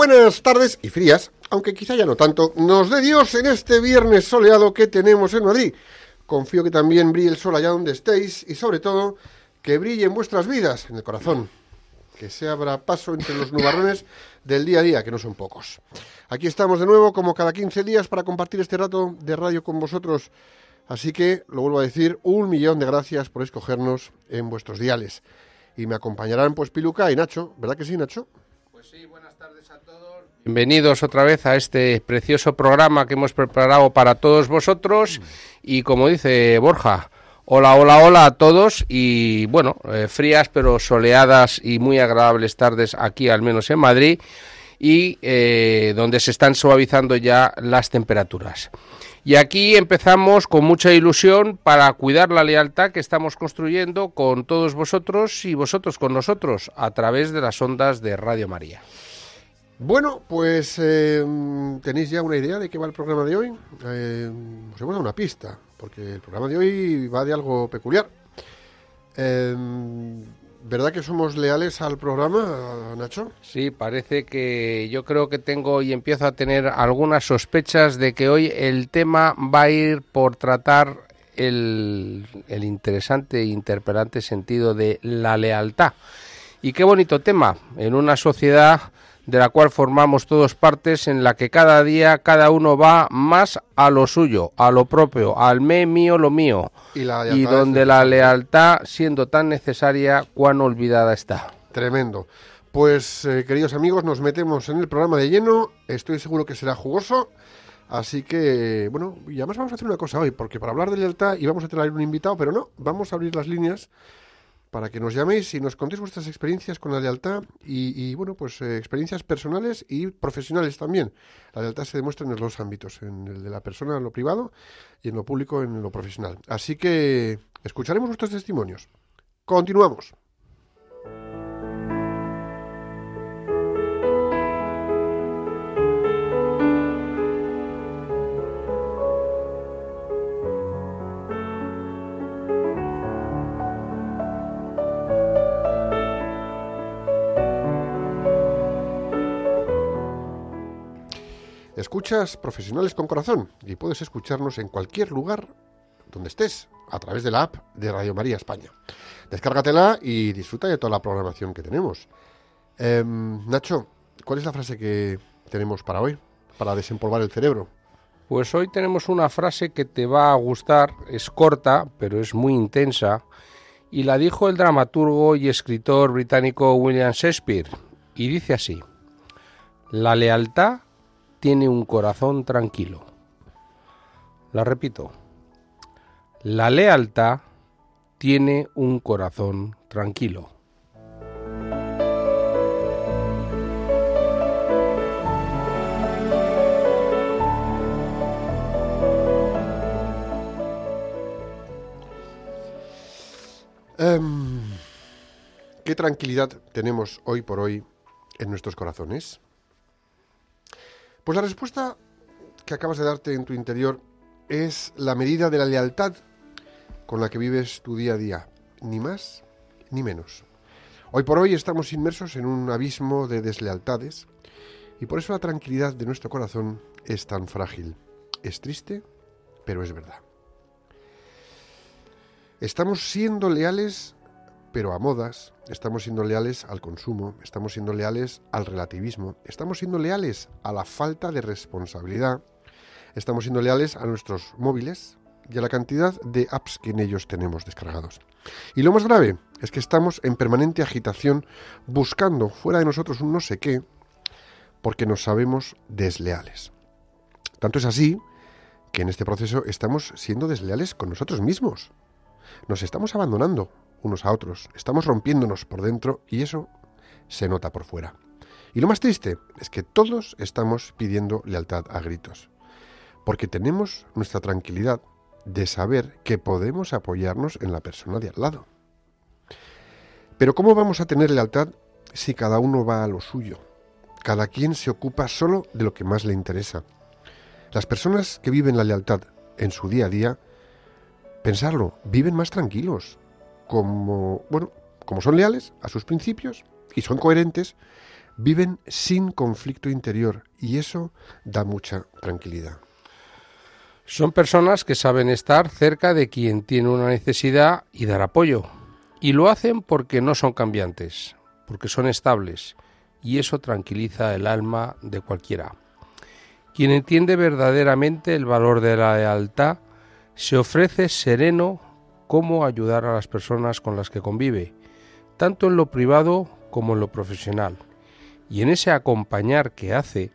buenas tardes y frías, aunque quizá ya no tanto, nos dé Dios en este viernes soleado que tenemos en Madrid. Confío que también brille el sol allá donde estéis y sobre todo que brille en vuestras vidas, en el corazón. Que se abra paso entre los nubarrones del día a día, que no son pocos. Aquí estamos de nuevo, como cada 15 días, para compartir este rato de radio con vosotros. Así que, lo vuelvo a decir, un millón de gracias por escogernos en vuestros diales. Y me acompañarán, pues, Piluca y Nacho. ¿Verdad que sí, Nacho? Bienvenidos otra vez a este precioso programa que hemos preparado para todos vosotros y como dice Borja, hola, hola, hola a todos y bueno, eh, frías pero soleadas y muy agradables tardes aquí al menos en Madrid y eh, donde se están suavizando ya las temperaturas. Y aquí empezamos con mucha ilusión para cuidar la lealtad que estamos construyendo con todos vosotros y vosotros con nosotros a través de las ondas de Radio María. Bueno, pues eh, tenéis ya una idea de qué va el programa de hoy. Eh, os hemos dado una pista, porque el programa de hoy va de algo peculiar. Eh, ¿Verdad que somos leales al programa, Nacho? Sí, parece que yo creo que tengo y empiezo a tener algunas sospechas de que hoy el tema va a ir por tratar el, el interesante e interpelante sentido de la lealtad. Y qué bonito tema, en una sociedad de la cual formamos todos partes, en la que cada día cada uno va más a lo suyo, a lo propio, al me mío, lo mío, Y la y donde la lealtad, siendo tan necesaria, cuán olvidada está. Tremendo. Pues, eh, queridos amigos, nos metemos en el programa de lleno. Estoy seguro que será jugoso. Así que, bueno, y además vamos a hacer una cosa hoy, porque para hablar de lealtad íbamos a traer un invitado, pero no, vamos a abrir las líneas para que nos llaméis y nos contéis vuestras experiencias con la lealtad y, bueno, pues eh, experiencias personales y profesionales también. La lealtad se demuestra en los dos ámbitos, en el de la persona en lo privado y en lo público en lo profesional. Así que escucharemos vuestros testimonios. Continuamos. Escuchas Profesionales con Corazón y puedes escucharnos en cualquier lugar donde estés a través de la app de Radio María España. Descárgatela y disfruta de toda la programación que tenemos. Em, Nacho, ¿cuál es la frase que tenemos para hoy? Para desempolvar el cerebro. Pues hoy tenemos una frase que te va a gustar, es corta, pero es muy intensa, y la dijo el dramaturgo y escritor británico William Shakespeare, y dice así, La lealtad tiene un corazón tranquilo. La repito, la lealtad tiene un corazón tranquilo. Em, ¿Qué tranquilidad tenemos hoy por hoy en nuestros corazones? Pues la respuesta que acabas de darte en tu interior es la medida de la lealtad con la que vives tu día a día, ni más ni menos. Hoy por hoy estamos inmersos en un abismo de deslealtades y por eso la tranquilidad de nuestro corazón es tan frágil. Es triste, pero es verdad. Estamos siendo leales, pero a modas, estamos siendo leales al consumo, estamos siendo leales al relativismo, estamos siendo leales a la falta de responsabilidad, estamos siendo leales a nuestros móviles, y a la cantidad de apps que en ellos tenemos descargados. Y lo más grave es que estamos en permanente agitación buscando fuera de nosotros un no sé qué porque nos sabemos desleales. Tanto es así que en este proceso estamos siendo desleales con nosotros mismos. Nos estamos abandonando unos a otros, estamos rompiéndonos por dentro y eso se nota por fuera. Y lo más triste es que todos estamos pidiendo lealtad a gritos, porque tenemos nuestra tranquilidad de saber que podemos apoyarnos en la persona de al lado. Pero ¿cómo vamos a tener lealtad si cada uno va a lo suyo? Cada quien se ocupa solo de lo que más le interesa. Las personas que viven la lealtad en su día a día, pensarlo, viven más tranquilos, como, bueno, como son leales a sus principios y son coherentes, viven sin conflicto interior y eso da mucha tranquilidad. Son personas que saben estar cerca de quien tiene una necesidad y dar apoyo. Y lo hacen porque no son cambiantes, porque son estables, y eso tranquiliza el alma de cualquiera. Quien entiende verdaderamente el valor de la lealtad se ofrece sereno cómo ayudar a las personas con las que convive, tanto en lo privado como en lo profesional. Y en ese acompañar que hace,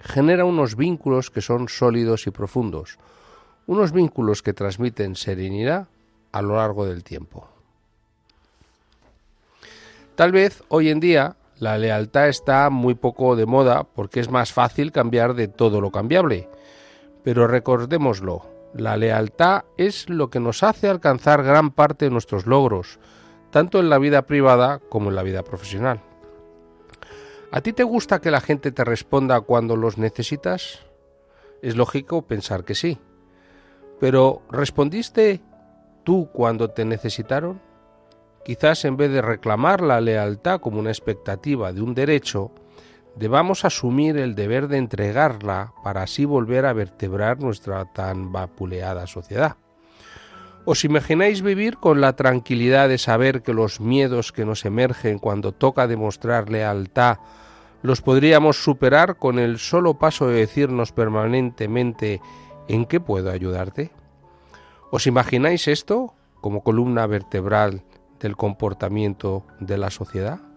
genera unos vínculos que son sólidos y profundos, unos vínculos que transmiten serenidad a lo largo del tiempo. Tal vez hoy en día la lealtad está muy poco de moda porque es más fácil cambiar de todo lo cambiable. Pero recordémoslo, la lealtad es lo que nos hace alcanzar gran parte de nuestros logros, tanto en la vida privada como en la vida profesional. ¿A ti te gusta que la gente te responda cuando los necesitas? Es lógico pensar que sí. Pero ¿respondiste tú cuando te necesitaron? Quizás en vez de reclamar la lealtad como una expectativa de un derecho, debamos asumir el deber de entregarla para así volver a vertebrar nuestra tan vapuleada sociedad. ¿Os imagináis vivir con la tranquilidad de saber que los miedos que nos emergen cuando toca demostrar lealtad los podríamos superar con el solo paso de decirnos permanentemente ¿en qué puedo ayudarte? ¿Os imagináis esto como columna vertebral del comportamiento de la sociedad?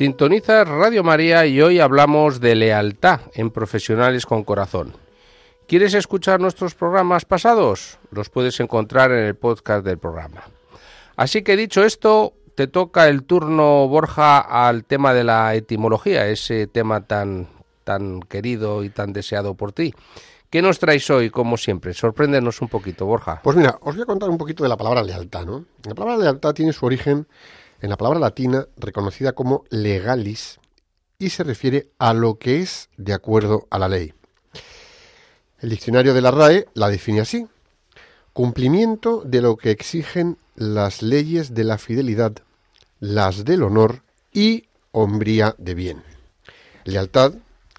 Sintoniza Radio María y hoy hablamos de lealtad en Profesionales con Corazón. ¿Quieres escuchar nuestros programas pasados? Los puedes encontrar en el podcast del programa. Así que dicho esto, te toca el turno, Borja, al tema de la etimología, ese tema tan, tan querido y tan deseado por ti. ¿Qué nos traes hoy, como siempre? Sorpréndenos un poquito, Borja. Pues mira, os voy a contar un poquito de la palabra lealtad, ¿no? La palabra lealtad tiene su origen en la palabra latina reconocida como legalis y se refiere a lo que es de acuerdo a la ley. El diccionario de la RAE la define así. Cumplimiento de lo que exigen las leyes de la fidelidad, las del honor y hombría de bien. Lealtad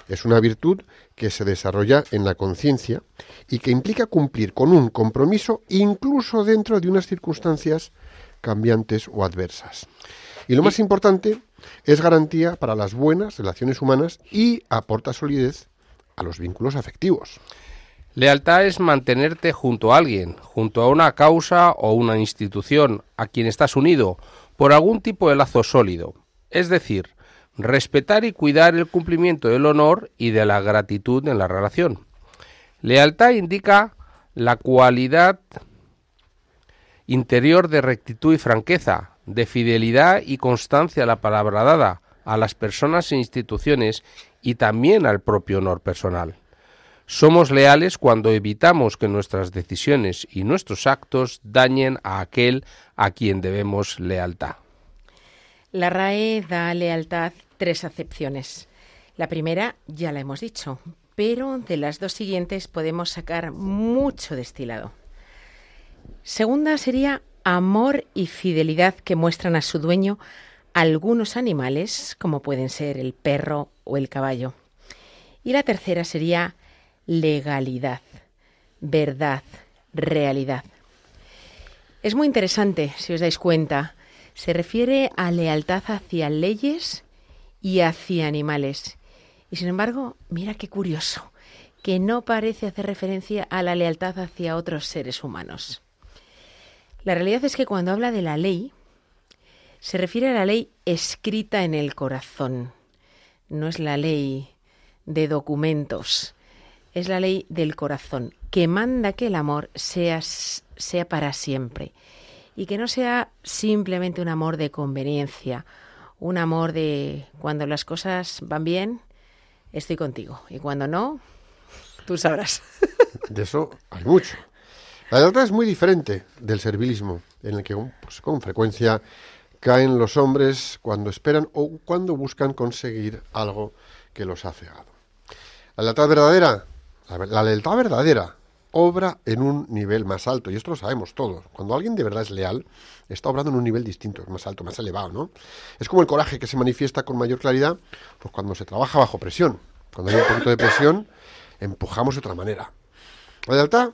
es una virtud que se desarrolla en la conciencia y que implica cumplir con un compromiso incluso dentro de unas circunstancias cambiantes o adversas. Y lo más importante es garantía para las buenas relaciones humanas y aporta solidez a los vínculos afectivos. Lealtad es mantenerte junto a alguien, junto a una causa o una institución a quien estás unido por algún tipo de lazo sólido. Es decir, respetar y cuidar el cumplimiento del honor y de la gratitud en la relación. Lealtad indica la cualidad interior de rectitud y franqueza, de fidelidad y constancia a la palabra dada, a las personas e instituciones y también al propio honor personal. Somos leales cuando evitamos que nuestras decisiones y nuestros actos dañen a aquel a quien debemos lealtad. La RAE da lealtad tres acepciones. La primera ya la hemos dicho, pero de las dos siguientes podemos sacar mucho destilado. Segunda sería amor y fidelidad que muestran a su dueño algunos animales, como pueden ser el perro o el caballo. Y la tercera sería legalidad, verdad, realidad. Es muy interesante, si os dais cuenta. Se refiere a lealtad hacia leyes y hacia animales. Y sin embargo, mira qué curioso, que no parece hacer referencia a la lealtad hacia otros seres humanos. La realidad es que cuando habla de la ley, se refiere a la ley escrita en el corazón. No es la ley de documentos, es la ley del corazón, que manda que el amor sea, sea para siempre y que no sea simplemente un amor de conveniencia, un amor de cuando las cosas van bien, estoy contigo y cuando no, tú sabrás. De eso hay mucho. La lealtad es muy diferente del servilismo, en el que pues, con frecuencia caen los hombres cuando esperan o cuando buscan conseguir algo que los ha cegado. La lealtad verdadera, la, ver- la lealtad verdadera, obra en un nivel más alto, y esto lo sabemos todos. Cuando alguien de verdad es leal, está obrando en un nivel distinto, más alto, más elevado, ¿no? Es como el coraje que se manifiesta con mayor claridad, pues cuando se trabaja bajo presión. Cuando hay un poquito de presión, empujamos de otra manera. La lealtad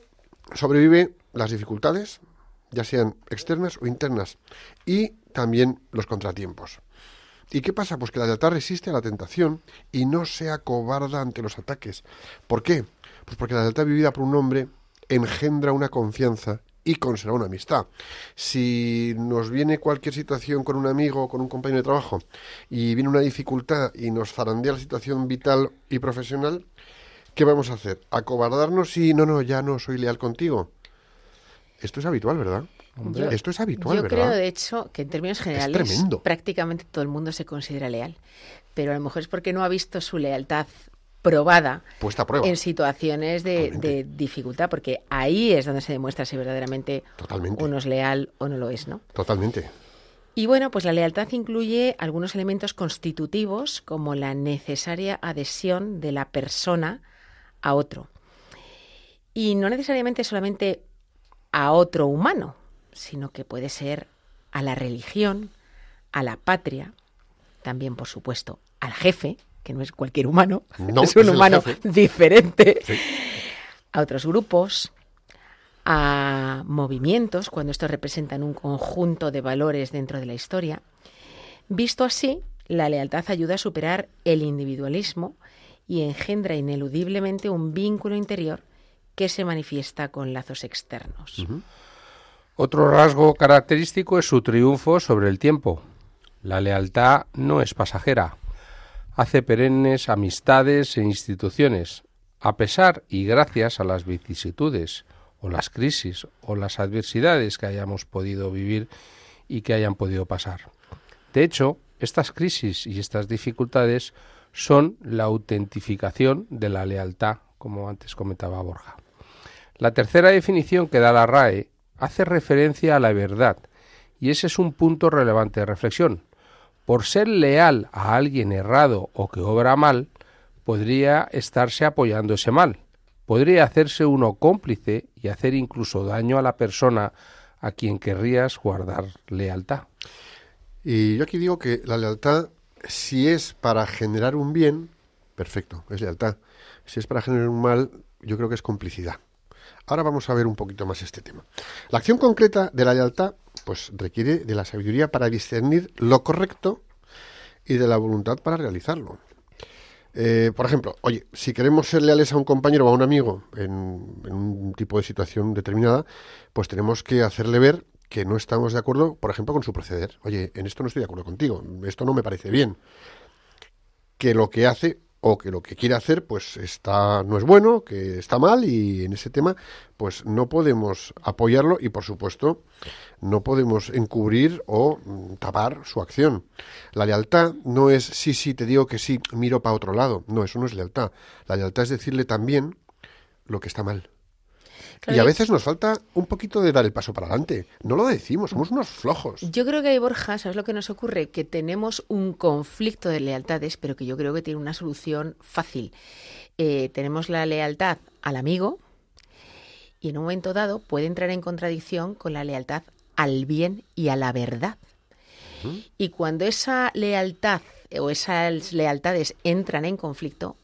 sobrevive las dificultades, ya sean externas o internas, y también los contratiempos. ¿Y qué pasa? Pues que la lealtad resiste a la tentación y no se acobarda ante los ataques. ¿Por qué? Pues porque la lealtad vivida por un hombre engendra una confianza y conserva una amistad. Si nos viene cualquier situación con un amigo o con un compañero de trabajo y viene una dificultad y nos zarandea la situación vital y profesional, ¿qué vamos a hacer? ¿Acobardarnos y no, no, ya no soy leal contigo? Esto es habitual, ¿verdad? Yo- Esto es habitual, Yo ¿verdad? creo, de hecho, que en términos generales prácticamente todo el mundo se considera leal. Pero a lo mejor es porque no ha visto su lealtad probada Puesta a prueba. en situaciones de dificultad, porque ahí es donde se demuestra si verdaderamente Totalmente. uno es leal o no lo es, ¿no? Totalmente. Y bueno, pues la lealtad incluye algunos elementos constitutivos como la necesaria adhesión de la persona a otro. Y no necesariamente solamente a otro humano, sino que puede ser a la religión, a la patria, también por supuesto al jefe, que no es cualquier humano, No, es un es humano diferente, Sí. a otros grupos, a movimientos, cuando estos representan un conjunto de valores dentro de la historia. Visto así, la lealtad ayuda a superar el individualismo y engendra ineludiblemente un vínculo interior que se manifiesta con lazos externos. Otro rasgo característico es su triunfo sobre el tiempo. La lealtad no es pasajera. Hace perennes amistades e instituciones, a pesar y gracias a las vicisitudes o las crisis o las adversidades que hayamos podido vivir y que hayan podido pasar. De hecho, estas crisis y estas dificultades son la autentificación de la lealtad, como antes comentaba Borja. La tercera definición que da la RAE hace referencia a la verdad, y ese es un punto relevante de reflexión. Por ser leal a alguien errado o que obra mal, podría estarse apoyando ese mal. Podría hacerse uno cómplice y hacer incluso daño a la persona a quien querrías guardar lealtad. Y yo aquí digo que la lealtad, si es para generar un bien, perfecto, es lealtad. Si es para generar un mal, yo creo que es complicidad. Ahora vamos a ver un poquito más este tema. La acción concreta de la lealtad, pues requiere de la sabiduría para discernir lo correcto y de la voluntad para realizarlo. Eh, por ejemplo, oye, si queremos ser leales a un compañero o a un amigo en, en un tipo de situación determinada, pues tenemos que hacerle ver que no estamos de acuerdo, por ejemplo, con su proceder. Oye, en esto no estoy de acuerdo contigo, esto no me parece bien. Que lo que hace o que lo que quiere hacer pues está no es bueno, que está mal y en ese tema pues no podemos apoyarlo y por supuesto no podemos encubrir o mm, tapar su acción. La lealtad no es sí, sí, te digo que sí, miro para otro lado. No, eso no es lealtad. La lealtad es decirle también lo que está mal. Y a veces nos falta un poquito de dar el paso para adelante. No lo decimos, somos unos flojos. Yo creo que, Borja, ¿sabes lo que nos ocurre? Que tenemos un conflicto de lealtades, pero que yo creo que tiene una solución fácil. Eh, tenemos la lealtad al amigo y en un momento dado puede entrar en contradicción con la lealtad al bien y a la verdad. Y cuando esa lealtad o esas lealtades entran en conflicto,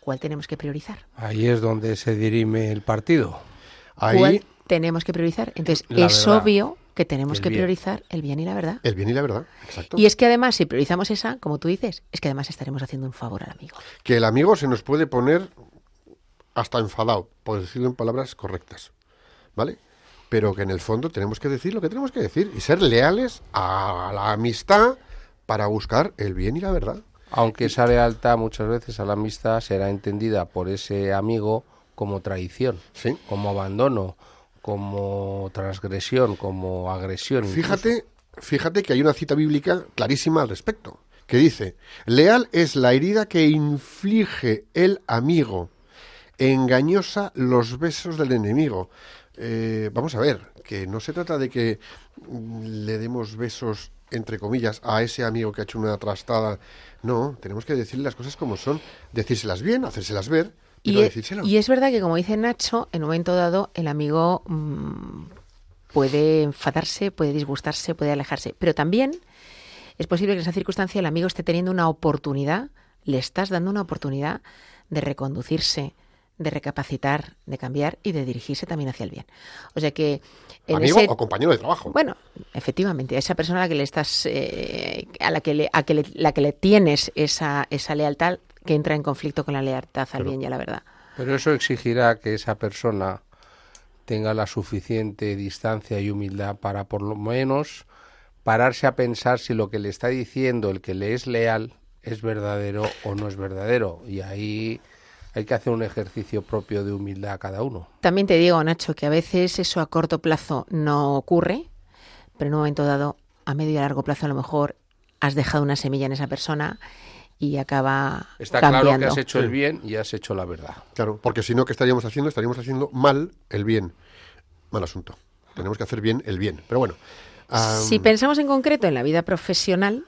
¿cuál tenemos que priorizar? Ahí es donde se dirime el partido. Ahí, ¿Cuál tenemos que priorizar? Entonces, La es verdad. obvio que tenemos que priorizar el bien y la verdad. el bien y la verdad. Exacto. Y es que además, si priorizamos esa, como tú dices, es que además estaremos haciendo un favor al amigo. Que el amigo se nos puede poner hasta enfadado, por decirlo en palabras correctas. ¿Vale? Pero que en el fondo tenemos que decir lo que tenemos que decir y ser leales a la amistad para buscar el bien y la verdad. Aunque esa lealtad muchas veces a la amistad será entendida por ese amigo como traición, Sí. como abandono, como transgresión, como agresión. incluso. Fíjate, fíjate que hay una cita bíblica clarísima al respecto, que dice, leal es la herida que inflige el amigo, engañosa los besos del enemigo. Eh, vamos a ver, que no se trata de que mm, le demos besos, entre comillas, a ese amigo que ha hecho una trastada. No, tenemos que decirle las cosas como son, decírselas bien, hacérselas ver, y, no e- decírselo. y es verdad que, como dice Nacho, en un momento dado el amigo mm, puede enfadarse, puede disgustarse, puede alejarse. Pero también es posible que en esa circunstancia el amigo esté teniendo una oportunidad, le estás dando una oportunidad de reconducirse, de recapacitar, de cambiar y de dirigirse también hacia el bien. O sea que en Amigo ese o compañero de trabajo. bueno, efectivamente, a esa persona a la que le estás, eh, a la que le, a que le- la que le tienes esa, esa lealtad que entra en conflicto con la lealtad al bien y a la verdad. Pero eso exigirá que esa persona tenga la suficiente distancia y humildad para por lo menos pararse a pensar si lo que le está diciendo el que le es leal es verdadero o no es verdadero. Y ahí hay que hacer un ejercicio propio de humildad a cada uno. También te digo, Nacho, que a veces eso a corto plazo no ocurre, pero en un momento dado, a medio y a largo plazo, a lo mejor has dejado una semilla en esa persona y acaba Está cambiando. claro que has hecho el bien y has hecho la verdad. Claro, porque si no, ¿qué estaríamos haciendo? Estaríamos haciendo mal el bien. Mal asunto. Tenemos que hacer bien el bien. Pero bueno. Si pensamos en concreto en la vida profesional,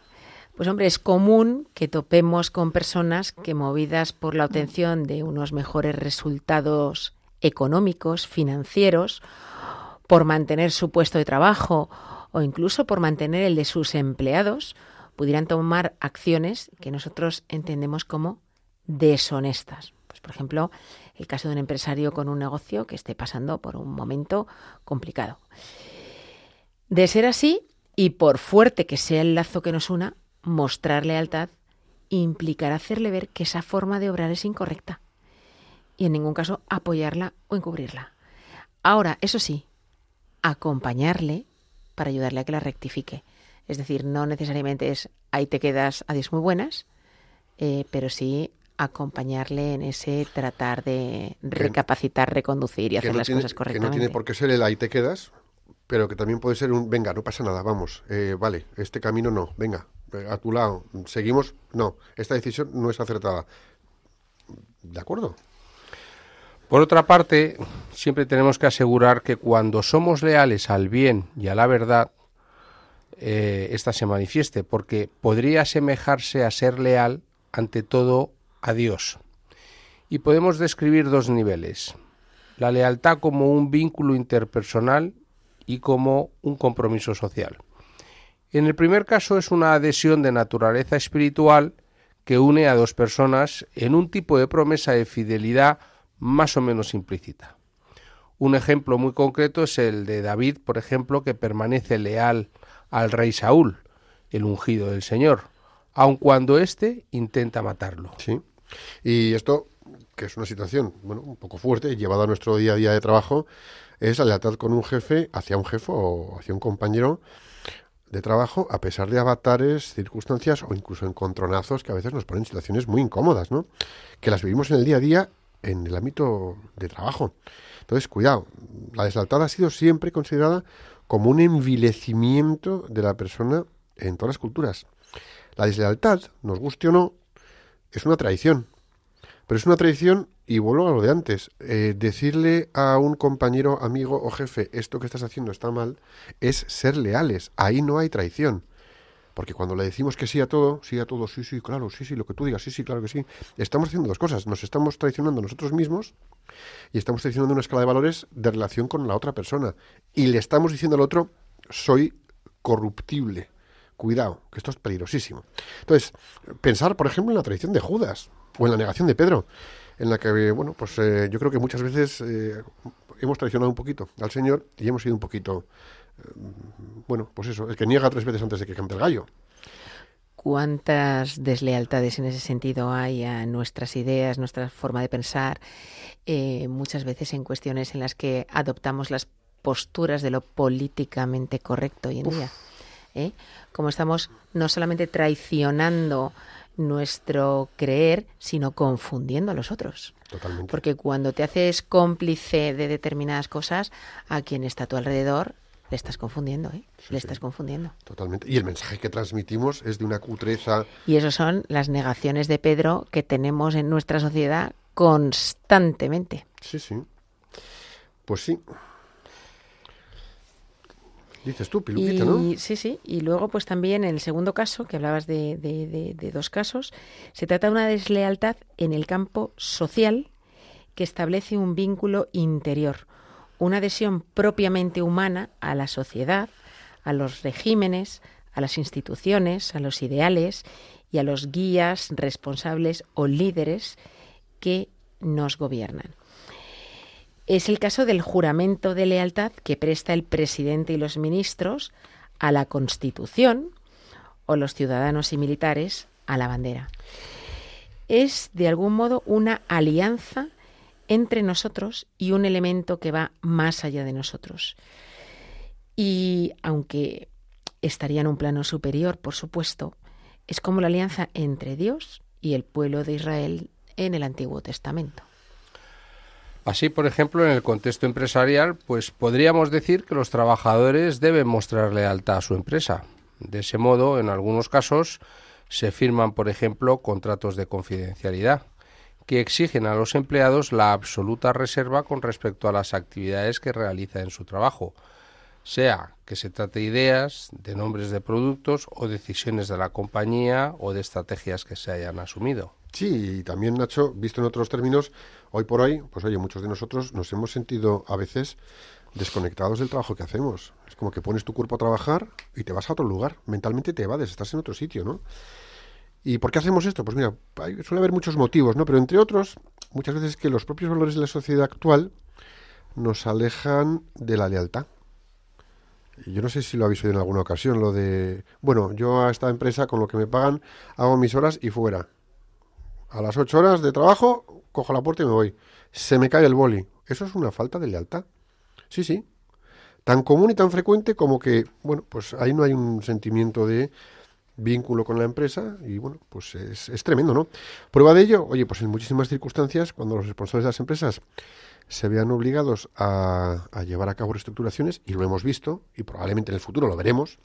pues hombre, es común que topemos con personas que movidas por la obtención de unos mejores resultados económicos, financieros, por mantener su puesto de trabajo o incluso por mantener el de sus empleados, pudieran tomar acciones que nosotros entendemos como deshonestas. Pues, por ejemplo, el caso de un empresario con un negocio que esté pasando por un momento complicado. De ser así, y por fuerte que sea el lazo que nos una, mostrar lealtad implicará hacerle ver que esa forma de obrar es incorrecta y en ningún caso apoyarla o encubrirla. Ahora, eso sí, acompañarle para ayudarle a que la rectifique. Es decir, no necesariamente es ahí te quedas, adiós muy buenas, eh, pero sí acompañarle en ese tratar de recapacitar, reconducir y hacer no las tiene- cosas Que no correctamente. tiene por qué ser el ahí te quedas, pero que también puede ser un venga, no pasa nada, vamos, eh, vale, este camino no, venga, a tu lado, seguimos, no, esta decisión no es acertada. ¿De acuerdo? Por otra parte, siempre tenemos que asegurar que cuando somos leales al bien y a la verdad, eh, esta se manifieste, porque podría asemejarse a ser leal ante todo a Dios. Y podemos describir dos niveles, la lealtad como un vínculo interpersonal y como un compromiso social. En el primer caso es una adhesión de naturaleza espiritual que une a dos personas en un tipo de promesa de fidelidad más o menos implícita. Un ejemplo muy concreto es el de David, por ejemplo, que permanece leal al rey Saúl, el ungido del Señor, aun cuando éste intenta matarlo. Sí. Y esto, que es una situación, bueno, un poco fuerte, llevada a nuestro día a día de trabajo, es la con un jefe hacia un jefe o hacia un compañero de trabajo, a pesar de avatares, circunstancias o incluso encontronazos que a veces nos ponen en situaciones muy incómodas, ¿no? Que las vivimos en el día a día en el ámbito de trabajo. Entonces, cuidado, la deslealtad ha sido siempre considerada como un envilecimiento de la persona en todas las culturas. La deslealtad, nos guste o no, es una traición. Pero es una traición, y vuelvo a lo de antes, eh, decirle a un compañero, amigo o jefe, esto que estás haciendo está mal, es ser leales. Ahí no hay traición. Porque cuando le decimos que sí a todo, sí a todo, sí, sí, claro, sí, sí, lo que tú digas, sí, sí, claro que sí, estamos haciendo dos cosas. Nos estamos traicionando a nosotros mismos y estamos traicionando una escala de valores de relación con la otra persona. Y le estamos diciendo al otro, soy corruptible. Cuidado, que esto es peligrosísimo. Entonces, pensar, por ejemplo, en la traición de Judas o en la negación de Pedro, en la que, bueno, pues eh, yo creo que muchas veces eh, hemos traicionado un poquito al Señor y hemos sido un poquito, eh, bueno, pues eso, el que niega tres veces antes de que cante el gallo. cuántas deslealtades en ese sentido hay a nuestras ideas, nuestra forma de pensar, eh, muchas veces en cuestiones en las que adoptamos las posturas de lo políticamente correcto hoy en día. ¿Eh? Como estamos no solamente traicionando nuestro creer, sino confundiendo a los otros. Totalmente. Porque cuando te haces cómplice de determinadas cosas, a quien está a tu alrededor le estás confundiendo, ¿eh? le estás confundiendo. Totalmente. Y el mensaje que transmitimos es de una cutreza. Y eso son las negaciones de Pedro que tenemos en nuestra sociedad constantemente. Sí, sí. Pues sí. Dices tú, Piluquita, y, ¿no? Sí, sí. Y luego, pues también en el segundo caso, que hablabas de, de- de- de dos casos, se trata de una deslealtad en el campo social que establece un vínculo interior, una adhesión propiamente humana a la sociedad, a los regímenes, a las instituciones, a los ideales y a los guías, responsables o líderes que nos gobiernan. Es el caso del juramento de lealtad que presta el presidente y los ministros a la Constitución o los ciudadanos y militares a la bandera. Es, de algún modo, una alianza entre nosotros y un elemento que va más allá de nosotros. Y aunque estaría en un plano superior, por supuesto, es como la alianza entre Dios y el pueblo de Israel en el Antiguo Testamento. Así, por ejemplo, en el contexto empresarial, pues podríamos decir que los trabajadores deben mostrar lealtad a su empresa. De ese modo, en algunos casos, se firman, por ejemplo, contratos de confidencialidad que exigen a los empleados la absoluta reserva con respecto a las actividades que realiza en su trabajo, sea que se trate de ideas, de nombres de productos o decisiones de la compañía o de estrategias que se hayan asumido. Sí, y también, Nacho, visto en otros términos, hoy por hoy, pues oye, muchos de nosotros nos hemos sentido a veces desconectados del trabajo que hacemos. Es como que pones tu cuerpo a trabajar y te vas a otro lugar. Mentalmente te evades, estás en otro sitio, ¿no? ¿Y por qué hacemos esto? Pues mira, suele haber muchos motivos, ¿no? Pero entre otros, muchas veces que los propios valores de la sociedad actual nos alejan de la lealtad. Yo no sé si lo habéis oído en alguna ocasión, lo de, bueno, yo a esta empresa con lo que me pagan hago mis horas y fuera. A las ocho horas de trabajo, cojo la puerta y me voy. Se me cae el boli. Eso es una falta de lealtad. Sí, sí. Tan común y tan frecuente como que, bueno, pues ahí no hay un sentimiento de vínculo con la empresa y, bueno, pues es, es tremendo, ¿no? Prueba de ello, oye, pues en muchísimas circunstancias, cuando los responsables de las empresas se vean obligados a, llevar a cabo reestructuraciones, y lo hemos visto, y probablemente en el futuro lo veremos,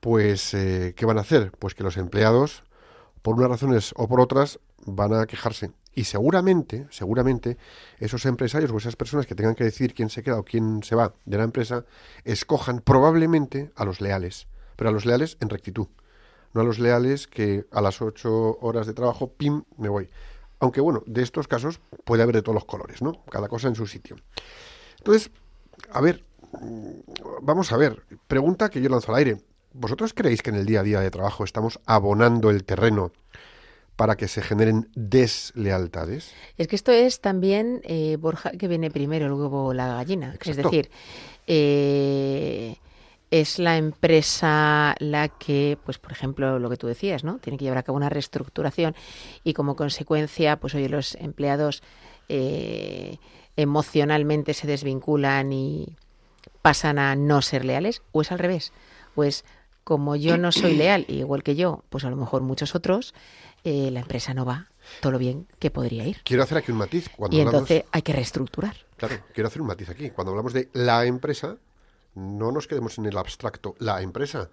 pues, eh, ¿qué van a hacer? Pues que los empleados, por unas razones o por otras, van a quejarse. Y seguramente, seguramente, esos empresarios o esas personas que tengan que decidir quién se queda o quién se va de la empresa, escojan probablemente a los leales, pero a los leales en rectitud, no a los leales que a las ocho horas de trabajo, pim, me voy. Aunque bueno, de estos casos puede haber de todos los colores, ¿no? Cada cosa en su sitio. Entonces, a ver, mm, vamos a ver, pregunta que yo lanzo al aire. ¿Vosotros creéis que en el día a día de trabajo estamos abonando el terreno para que se generen deslealtades? Es que esto es también, eh, Borja, que viene primero el huevo o la gallina. Es decir, eh, es la empresa la que, pues por ejemplo, lo que tú decías, ¿no? Tiene que llevar a cabo una reestructuración y como consecuencia, pues oye, los empleados eh, emocionalmente se desvinculan y pasan a no ser leales, o es al revés, pues como yo no soy leal, igual que yo, pues a lo mejor muchos otros, eh, la empresa no va todo lo bien que podría ir. Quiero hacer aquí un matiz. Cuando Y hablamos- entonces hay que reestructurar. Claro, quiero hacer un matiz aquí. Cuando hablamos de la empresa, no nos quedemos en el abstracto, la empresa.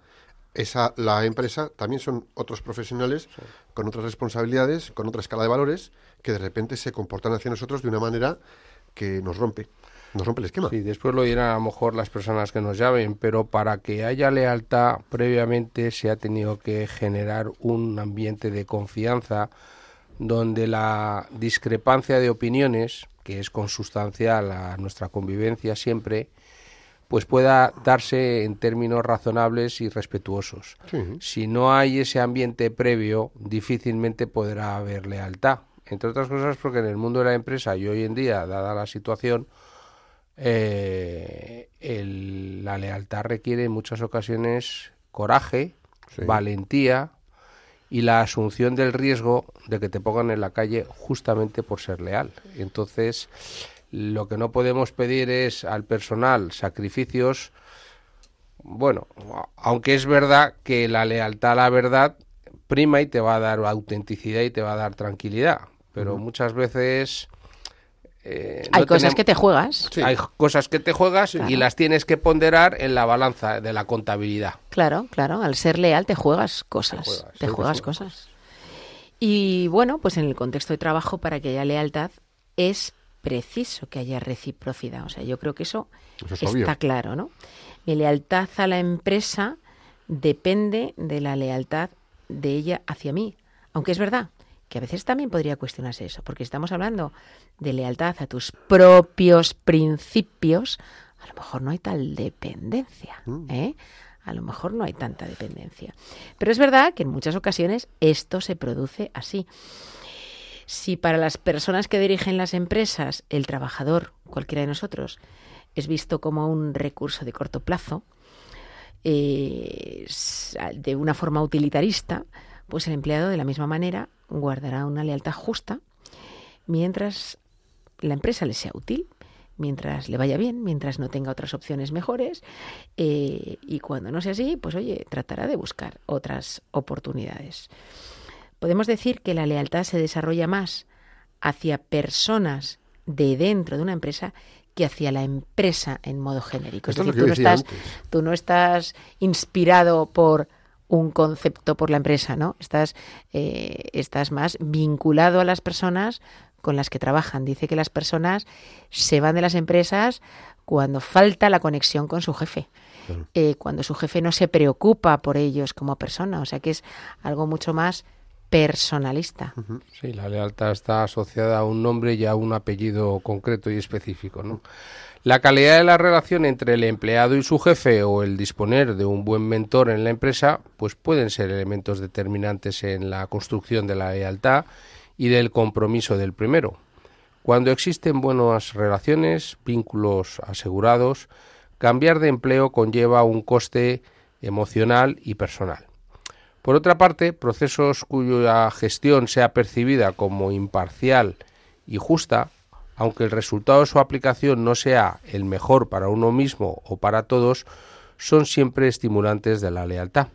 esa, la empresa también son otros profesionales con otras responsabilidades, con otra escala de valores, que de repente se comportan hacia nosotros de una manera que nos rompe, nos rompe el esquema. Sí, después lo dirán a lo mejor las personas que nos llamen, pero para que haya lealtad previamente se ha tenido que generar un ambiente de confianza donde la discrepancia de opiniones, que es consustancial a nuestra convivencia siempre, pues pueda darse en términos razonables y respetuosos. Sí. Si no hay ese ambiente previo, difícilmente podrá haber lealtad. Entre otras cosas porque en el mundo de la empresa y hoy en día, dada la situación, eh, el- la lealtad requiere en muchas ocasiones coraje, Sí. valentía y la asunción del riesgo de que te pongan en la calle justamente por ser leal. Entonces, lo que no podemos pedir es al personal sacrificios, bueno, aunque es verdad que la lealtad a la verdad prima y te va a dar autenticidad y te va a dar tranquilidad, pero muchas veces... eh, Hay no cosas que te juegas. Sí. Hay cosas que te juegas y las tienes que ponderar en la balanza de la contabilidad. Claro, claro. Al ser leal te juegas cosas. Te juegas, Te cosas. Y bueno, pues en el contexto de trabajo, para que haya lealtad, es preciso que haya reciprocidad. O sea, yo creo que eso Eso es está obvio. claro, ¿no? Mi lealtad a la empresa depende de la lealtad de ella hacia mí. Aunque es verdad que a veces también podría cuestionarse eso, porque estamos hablando de lealtad a tus propios principios, a lo mejor no hay tal dependencia, ¿eh? A lo mejor no hay tanta dependencia. Pero es verdad que en muchas ocasiones esto se produce así. Si para las personas que dirigen las empresas el trabajador, cualquiera de nosotros, es visto como un recurso de corto plazo, eh, de una forma utilitarista, pues el empleado de la misma manera guardará una lealtad justa mientras la empresa le sea útil, mientras le vaya bien, mientras no tenga otras opciones mejores eh, y cuando no sea así, pues oye, tratará de buscar otras oportunidades. Podemos decir que la lealtad se desarrolla más hacia personas de dentro de una empresa que hacia la empresa en modo genérico. Esto es decir, no, estás, tú no estás inspirado por un concepto por la empresa, ¿no? Estás, eh, estás más vinculado a las personas con las que trabajan. Dice que las personas se van de las empresas cuando falta la conexión con su jefe, eh, cuando su jefe no se preocupa por ellos como persona. O sea que es algo mucho más personalista. Sí, la lealtad está asociada a un nombre y a un apellido concreto y específico, ¿no? La calidad de la relación entre el empleado y su jefe o el disponer de un buen mentor en la empresa, pues pueden ser elementos determinantes en la construcción de la lealtad y del compromiso del primero. Cuando existen buenas relaciones, vínculos asegurados, cambiar de empleo conlleva un coste emocional y personal. Por otra parte, procesos cuya gestión sea percibida como imparcial y justa, aunque el resultado de su aplicación no sea el mejor para uno mismo o para todos, son siempre estimulantes de la lealtad.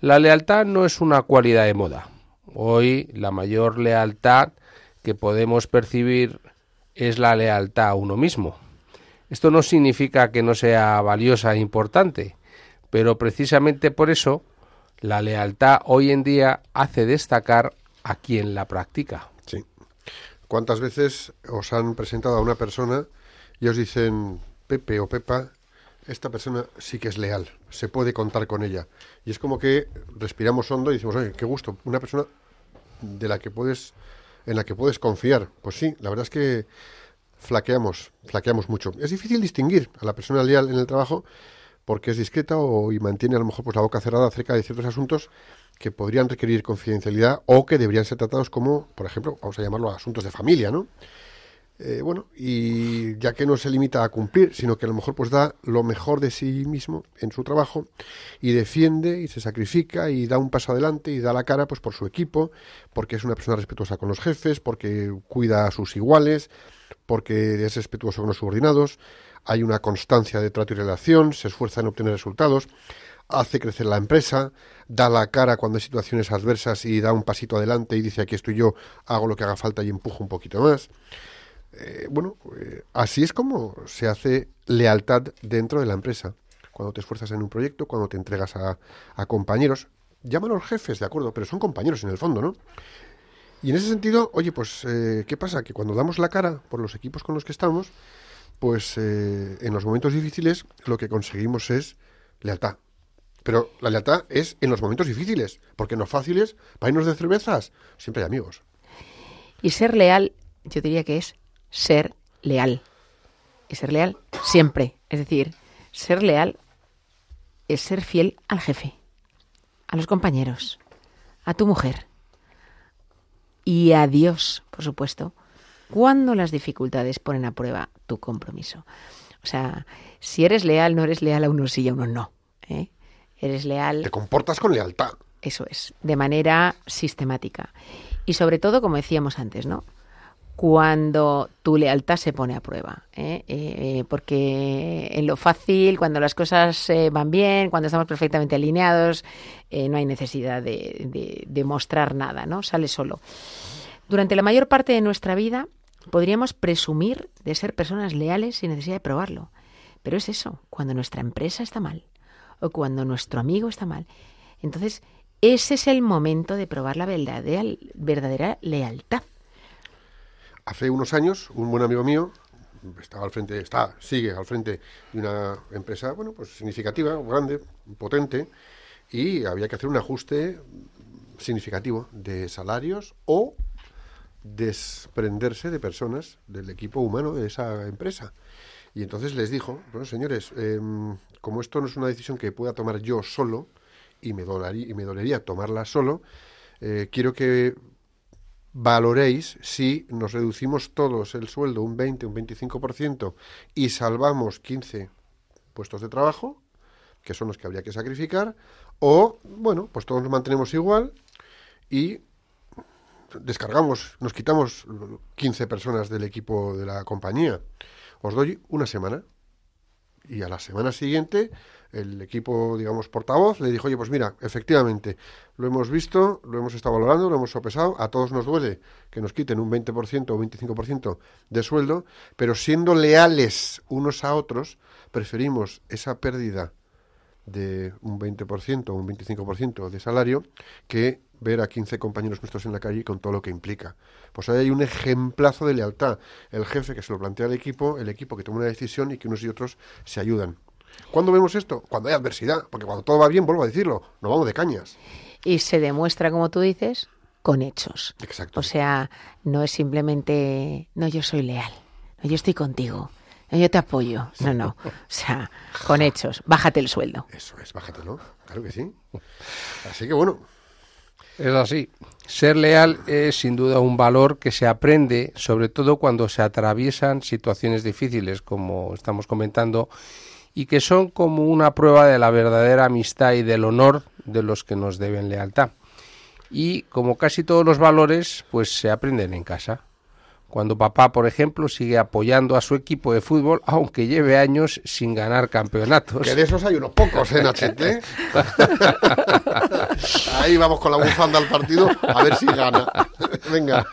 La lealtad no es una cualidad de moda. Hoy la mayor lealtad que podemos percibir es la lealtad a uno mismo. Esto no significa que no sea valiosa e importante, pero precisamente por eso la lealtad hoy en día hace destacar a quien la practica. ¿Cuántas veces os han presentado a una persona y os dicen, Pepe o Pepa, esta persona sí que es leal, se puede contar con ella? Y es como que respiramos hondo y decimos, oye, qué gusto, una persona de la que puedes, en la que puedes confiar. Pues sí, la verdad es que flaqueamos, flaqueamos mucho. Es difícil distinguir a la persona leal en el trabajo porque es discreta o y mantiene a lo mejor pues la boca cerrada acerca de ciertos asuntos que podrían requerir confidencialidad o que deberían ser tratados como, por ejemplo, vamos a llamarlo asuntos de familia, ¿no? Eh, bueno, y ya que no se limita a cumplir, sino que a lo mejor pues da lo mejor de sí mismo en su trabajo y defiende y se sacrifica y da un paso adelante y da la cara pues por su equipo, porque es una persona respetuosa con los jefes, porque cuida a sus iguales, porque es respetuoso con los subordinados, hay una constancia de trato y relación, se esfuerza en obtener resultados, hace crecer la empresa, da la cara cuando hay situaciones adversas y da un pasito adelante y dice aquí estoy yo, hago lo que haga falta y empujo un poquito más. Eh, bueno, eh, así es como se hace lealtad dentro de la empresa. cuando te esfuerzas en un proyecto, cuando te entregas a, a compañeros. Llámalos jefes, de acuerdo, pero son compañeros en el fondo, ¿no? Y en ese sentido, oye, pues, eh, ¿qué pasa? Que cuando damos la cara por los equipos con los que estamos, pues en los momentos difíciles lo que conseguimos es lealtad. Pero la lealtad es en los momentos difíciles, porque en los fáciles, para irnos de cervezas, siempre hay amigos. Y ser leal, yo diría que es ser leal. Y ser leal siempre. Es decir, ser leal es ser fiel al jefe, a los compañeros, a tu mujer y a Dios, por supuesto, cuando las dificultades ponen a prueba tu compromiso. O sea, si eres leal, no eres leal a unos sí y a unos no. ¿eh? Eres leal. Te comportas con lealtad. Eso es, de manera sistemática. Y sobre todo, como decíamos antes, ¿no? Cuando tu lealtad se pone a prueba. ¿eh? Eh, porque en lo fácil, cuando las cosas eh, van bien, cuando estamos perfectamente alineados, no hay necesidad de, de- de mostrar nada, ¿no? Sale solo. Durante la mayor parte de nuestra vida podríamos presumir de ser personas leales sin necesidad de probarlo. Pero es eso, cuando nuestra empresa está mal o cuando nuestro amigo está mal. Entonces, ese es el momento de probar la verdadera, verdadera lealtad. Hace unos años, un buen amigo mío estaba al frente, está, sigue al frente de una empresa, bueno, pues significativa, grande, potente, y había que hacer un ajuste significativo de salarios o desprenderse de personas del equipo humano de esa empresa. Y entonces les dijo, bueno, señores, em, como esto no es una decisión que pueda tomar yo solo, y me, dolería, tomarla solo, eh, quiero que valoréis si nos reducimos todos el sueldo un 20, un 25% y salvamos 15 puestos de trabajo, que son los que habría que sacrificar, o, bueno, pues todos nos mantenemos igual y descargamos, nos quitamos 15 personas del equipo de la compañía. Os doy una semana. Y a la semana siguiente, el equipo, digamos, portavoz le dijo, oye, pues mira, efectivamente, lo hemos visto, lo hemos estado valorando, lo hemos sopesado, a todos nos duele que nos quiten un 20% o 25% de sueldo, pero siendo leales unos a otros, preferimos esa pérdida de un 20% o un 25% de salario que ver a 15 compañeros nuestros en la calle con todo lo que implica. Pues ahí hay un ejemplazo de lealtad. El jefe que se lo plantea al equipo, el equipo que toma una decisión y que unos y otros se ayudan. ¿Cuándo vemos esto? Cuando hay adversidad, porque cuando todo va bien, vuelvo a decirlo, no vamos de cañas. Y se demuestra, como tú dices, con hechos. Exacto. O sea, no es simplemente, no, yo soy leal, no, yo estoy contigo, no, yo te apoyo. No, no. O sea, con hechos, bájate el sueldo. Eso es, bájatelo, claro que sí. Así que bueno, Es así. Ser leal es sin duda un valor que se aprende, sobre todo cuando se atraviesan situaciones difíciles, como estamos comentando, y que son como una prueba de la verdadera amistad y del honor de los que nos deben lealtad. Y como casi todos los valores, pues se aprenden en casa. Cuando papá, por ejemplo, sigue apoyando a su equipo de fútbol, aunque lleve años sin ganar campeonatos. que de esos hay unos pocos en HT. Ahí vamos con la bufanda al partido a ver si gana. Venga.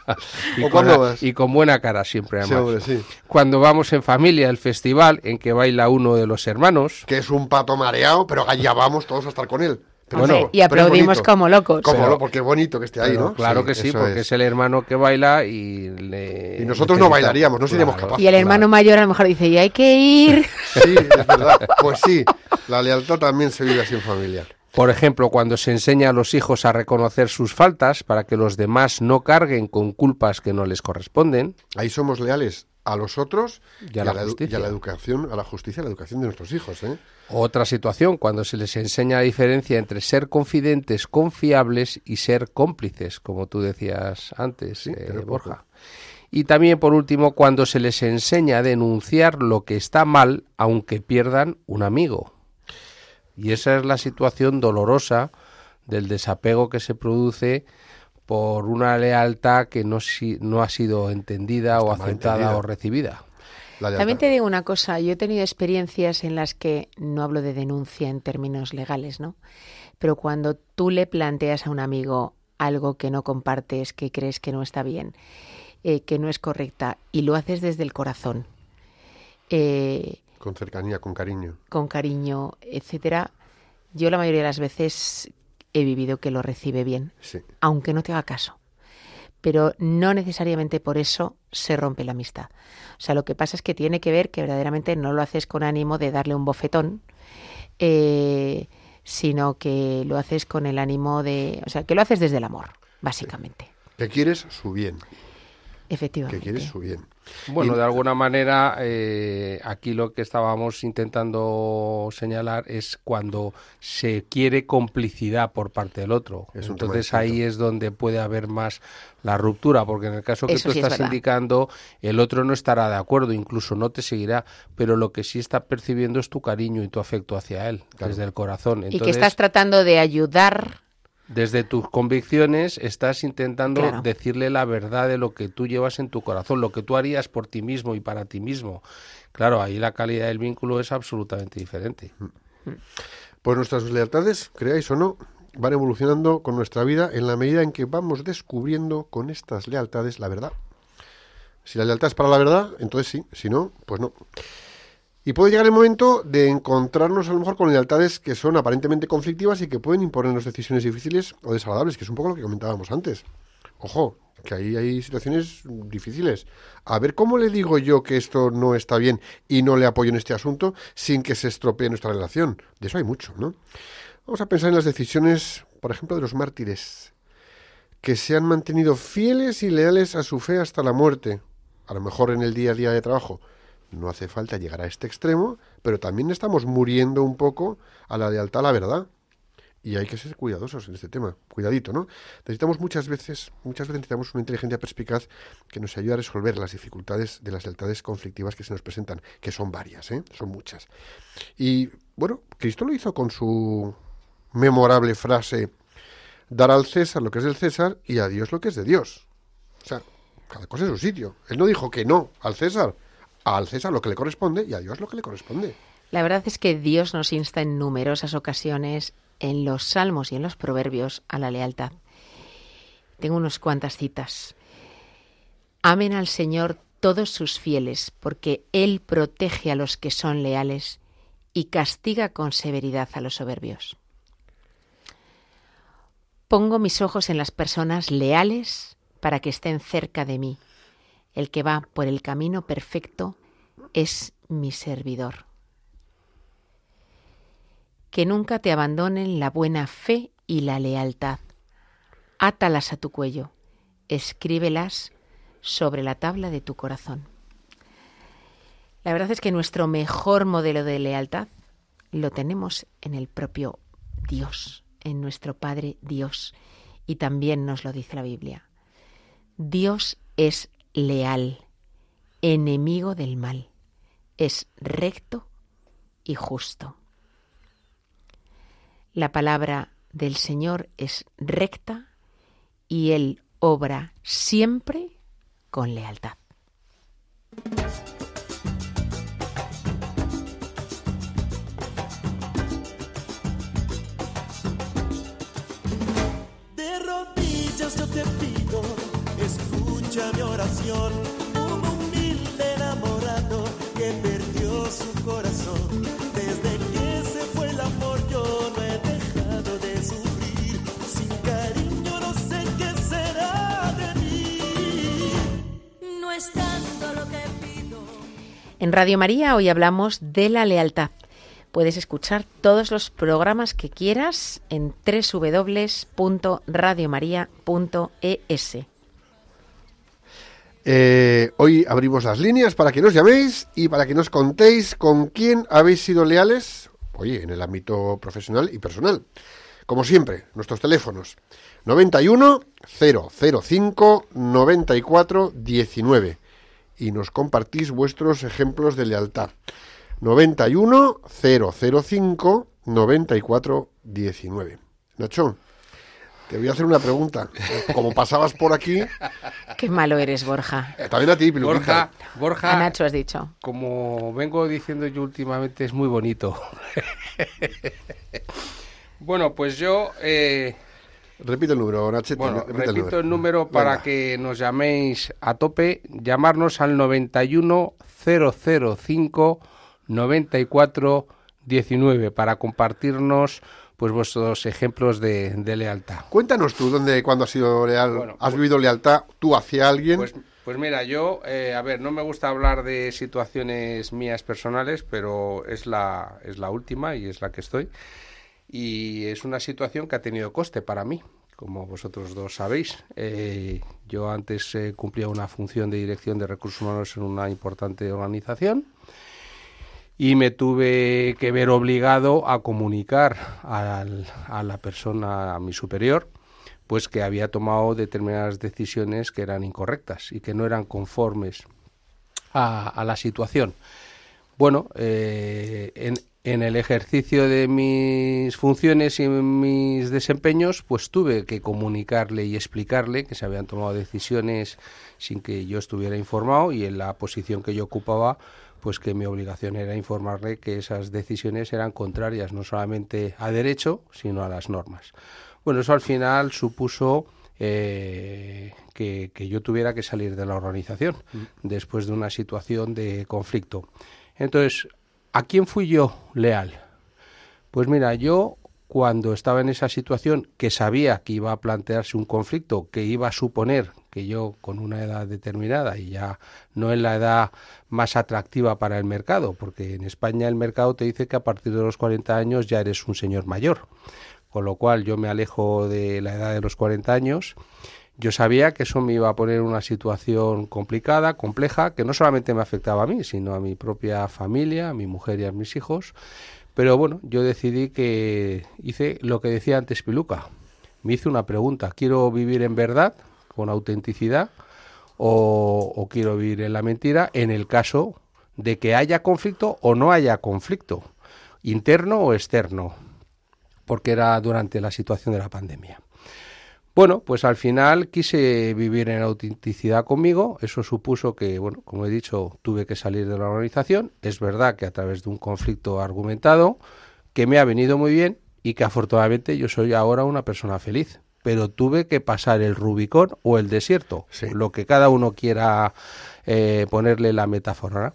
Y ¿O con, la- vas? y con buena cara siempre, además. sí. Cuando vamos en familia al festival en que baila uno de los hermanos, Que es un pato mareado, pero allá vamos todos a estar con él. Pero Hombre, eso- y aplaudimos como locos. Como Pero- lo- porque es bonito que esté ahí, ¿no? claro que sí, porque es. el hermano que baila y le... Y nosotros no bailaríamos, no seríamos Claro. capaces. Y el hermano mayor a lo mejor dice, y hay que ir. Sí, es verdad. Pues sí, la lealtad también se vive así en familia. Por ejemplo, cuando se enseña a los hijos a reconocer sus faltas para que los demás no carguen con culpas que no les corresponden, Ahí somos leales a los otros Y a la justicia. y a la educación, a la justicia, a la educación de nuestros hijos, ¿eh? Otra situación, cuando se les enseña la diferencia entre ser confidentes, confiables y ser cómplices, como tú decías antes, Sí, eh. Borja. Y también, por último, cuando se les enseña a denunciar lo que está mal, aunque pierdan un amigo. Y esa es la situación dolorosa del desapego que se produce por una lealtad que no, si- no ha sido entendida o Está aceptada entendida. o recibida. También te digo una cosa, yo he tenido experiencias en las que no hablo de denuncia en términos legales, ¿no? Pero cuando tú le planteas a un amigo algo que no compartes, que crees que no está bien, eh, que no es correcta, y lo haces desde el corazón, eh, Con cercanía, con cariño. con cariño, etcétera, yo la mayoría de las veces he vivido que lo recibe bien, Sí. aunque no te haga caso. Pero no necesariamente por eso se rompe la amistad. O sea, lo que pasa es que tiene que ver que verdaderamente no lo haces con ánimo de darle un bofetón, eh, sino que lo haces con el ánimo de, o sea, que lo haces desde el amor, básicamente. Que quieres su bien. Que Efectivamente. quieres su bien. Bueno, Y- de alguna manera, eh, aquí lo que estábamos intentando señalar es cuando se quiere complicidad por parte del otro. Es Entonces ahí es donde puede haber más la ruptura, porque en el caso que Eso tú sí estás indicando, el otro no estará de acuerdo, incluso no te seguirá, pero lo que sí está percibiendo es tu cariño y tu afecto hacia él, Claro. desde el corazón. y que estás tratando de ayudar desde tus convicciones estás intentando Claro. decirle la verdad de lo que tú llevas en tu corazón, lo que tú harías por ti mismo y para ti mismo. Claro, ahí la calidad del vínculo es absolutamente diferente. Pues nuestras lealtades, creáis o no, van evolucionando con nuestra vida en la medida en que vamos descubriendo con estas lealtades la verdad. Si la lealtad es para la verdad, entonces sí, si no, pues no. Y puede llegar el momento de encontrarnos a lo mejor con lealtades que son aparentemente conflictivas y que pueden imponernos decisiones difíciles o desagradables, que es un poco lo que comentábamos antes. Ojo, que ahí hay situaciones difíciles. A ver, ¿cómo le digo yo que esto no está bien y no le apoyo en este asunto sin que se estropee nuestra relación? De eso hay mucho, ¿no? Vamos a pensar en las decisiones, por ejemplo, de los mártires, que se han mantenido fieles y leales a su fe hasta la muerte, a lo mejor en el día a día de trabajo. No hace falta llegar a este extremo, pero también estamos muriendo un poco a la lealtad a la verdad. Y hay que ser cuidadosos en este tema. Cuidadito, ¿no? Necesitamos muchas veces, muchas veces necesitamos una inteligencia perspicaz que nos ayude a resolver las dificultades de las lealtades conflictivas que se nos presentan, que son varias, ¿eh? Son muchas. Y bueno, Cristo lo hizo con su memorable frase, dar al César lo que es del César y a Dios lo que es de Dios. O sea, cada cosa en su sitio. Él no dijo que no al César, al César lo que le corresponde y a Dios lo que le corresponde. La verdad es que Dios nos insta en numerosas ocasiones en los salmos y en los proverbios a la lealtad. Tengo unas cuantas citas. Amen al Señor todos sus fieles, porque Él protege a los que son leales y castiga con severidad a los soberbios. Pongo mis ojos en las personas leales para que estén cerca de mí. El que va por el camino perfecto es mi servidor. Que nunca te abandonen la buena fe y la lealtad. Átalas a tu cuello, escríbelas sobre la tabla de tu corazón. La verdad es que nuestro mejor modelo de lealtad lo tenemos en el propio Dios, en nuestro Padre Dios, y también nos lo dice la Biblia. Dios es leal, enemigo del mal, es recto y justo. La palabra del Señor es recta y Él obra siempre con lealtad. De rodillas te pido, En Radio María hoy hablamos de la lealtad. Puedes escuchar todos los programas que quieras en www.radiomaria.es. Eh, hoy abrimos las líneas para que nos llaméis y para que nos contéis con quién habéis sido leales, oye, en el ámbito profesional y personal. Como siempre, nuestros teléfonos 91 005 94 19 y nos compartís vuestros ejemplos de lealtad. 91 005 94 19. Nacho, te voy a hacer una pregunta. Como pasabas por aquí, eh, Qué malo eres, Borja. también a ti, Piluquita. Borja, A Borja, Nacho has dicho. como vengo diciendo yo últimamente, es muy bonito. bueno, pues yo eh, Repite el número, Nachete. Bueno, el repito el número para Venga. que nos llaméis a tope, llamarnos al 91 005 94 19 para compartirnos pues vuestros ejemplos de, lealtad. Cuéntanos tú dónde, cuando has sido leal, has pues vivido lealtad tú hacia alguien. Pues, pues mira, yo, eh, a ver, no me gusta hablar de situaciones mías personales, pero es la, es la última y es la que estoy. Y es una situación que ha tenido coste para mí, como vosotros dos sabéis. Eh, yo antes eh, cumplía una función de dirección de recursos humanos en una importante organización y me tuve que ver obligado a comunicar a la persona, a mi superior, pues que había tomado determinadas decisiones que eran incorrectas y que no eran conformes a, la situación. Bueno, eh, en, en el ejercicio de mis funciones y mis desempeños, pues tuve que comunicarle y explicarle que se habían tomado decisiones sin que yo estuviera informado y en la posición que yo ocupaba, pues que mi obligación era informarle que esas decisiones eran contrarias no solamente a derecho, sino a las normas. Bueno, eso al final supuso eh, que, yo tuviera que salir de la organización mm. después de una situación de conflicto. Entonces, ¿a quién fui yo leal? Pues mira, yo cuando estaba en esa situación que sabía que iba a plantearse un conflicto, que iba a suponer que yo con una edad determinada y ya no en la edad más atractiva para el mercado, porque en España el mercado te dice que a partir de los 40 años ya eres un señor mayor, con lo cual yo me alejo de la edad de los 40 años. Yo sabía que eso me iba a poner en una situación complicada, compleja, que no solamente me afectaba a mí, sino a mi propia familia, a mi mujer y a mis hijos. Pero bueno, yo decidí que hice lo que decía antes Piluca. Me hice una pregunta, ¿quiero vivir en verdad? Con autenticidad o, quiero vivir en la mentira en el caso de que haya conflicto o no haya conflicto, interno o externo, porque era durante la situación de la pandemia. Bueno, pues al final quise vivir en autenticidad conmigo, eso supuso que, bueno, como he dicho, tuve que salir de la organización, es verdad que a través de un conflicto argumentado, que me ha venido muy bien y que afortunadamente yo soy ahora una persona feliz, pero tuve que pasar el Rubicón o el desierto, lo que cada uno quiera eh, ponerle la metáfora.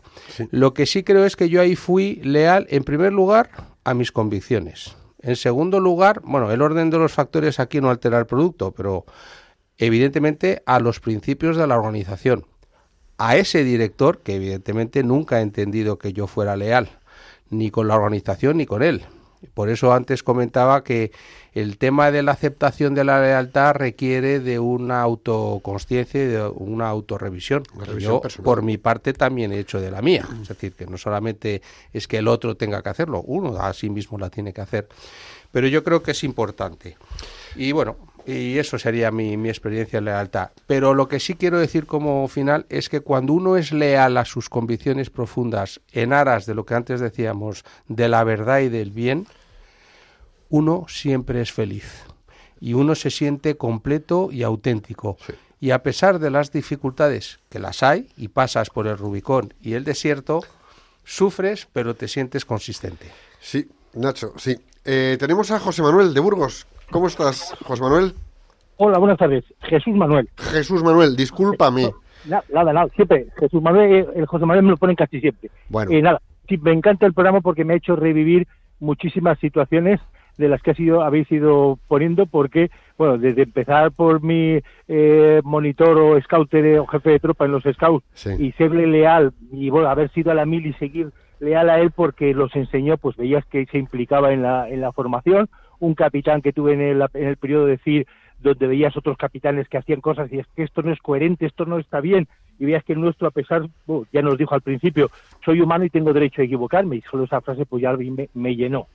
Lo que sí creo es que yo ahí fui leal, en primer lugar, a mis convicciones. En segundo lugar, bueno, el orden de los factores aquí no altera el producto, pero evidentemente a los principios de la organización. A ese director, que evidentemente nunca ha entendido que yo fuera leal, ni con la organización ni con él. Por eso antes comentaba que el tema de la aceptación de la lealtad requiere de una autoconsciencia y de una autorrevisión. yo, por mi parte, también he hecho de la mía. Es decir, que no solamente es que el otro tenga que hacerlo, uno a sí mismo la tiene que hacer. Pero yo creo que es importante. Y bueno, y eso sería mi, mi experiencia en lealtad. Pero lo que sí quiero decir como final es que cuando uno es leal a sus convicciones profundas en aras de lo que antes decíamos, de la verdad y del bien, uno siempre es feliz y uno se siente completo y auténtico. Y a pesar de las dificultades, que las hay, y pasas por el Rubicón y el desierto, sufres, pero te sientes consistente. Sí, Nacho, sí. Eh, tenemos a José Manuel de Burgos. ¿Cómo estás, José Manuel? Hola, buenas tardes. Jesús Manuel. Jesús Manuel, discúlpame. Nada, nada, siempre. Jesús Manuel, eh, el José Manuel me lo ponen casi siempre. Bueno. Eh, nada, sí, me encanta el programa porque me ha hecho revivir muchísimas situaciones de las que ha sido, habéis ido poniendo, porque, bueno, desde empezar por mi eh, monitor o scouter o jefe de tropa en los scouts y serle leal y bueno, haber sido a la mil y seguir leal a él porque los enseñó, pues veías que se implicaba en la, en la formación, un capitán que tuve en el, en el periodo de decir donde veías otros capitanes que hacían cosas y es que esto no es coherente, esto no está bien, y veías que el nuestro, a pesar, ya nos dijo al principio, soy humano y tengo derecho a equivocarme, y solo esa frase pues ya me, me llenó.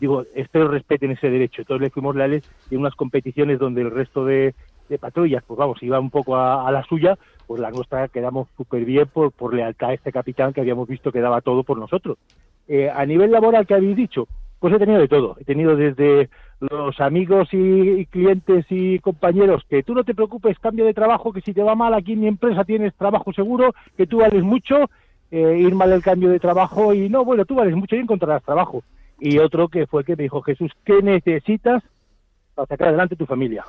digo, espero respeten ese derecho. Entonces le fuimos leales en unas competiciones donde el resto de, patrullas, pues vamos, iba un poco a, la suya, pues la nuestra quedamos súper bien por, por lealtad a este capitán que habíamos visto que daba todo por nosotros. Eh, a nivel laboral, que habéis dicho? Pues he tenido de todo. He tenido desde los amigos y, clientes y compañeros que tú no te preocupes, cambio de trabajo, que si te va mal aquí en mi empresa tienes trabajo seguro, que tú vales mucho, eh, ir mal el cambio de trabajo y no, bueno, tú vales mucho y encontrarás trabajo. Y otro que fue que me dijo, Jesús, ¿qué necesitas para sacar adelante tu familia.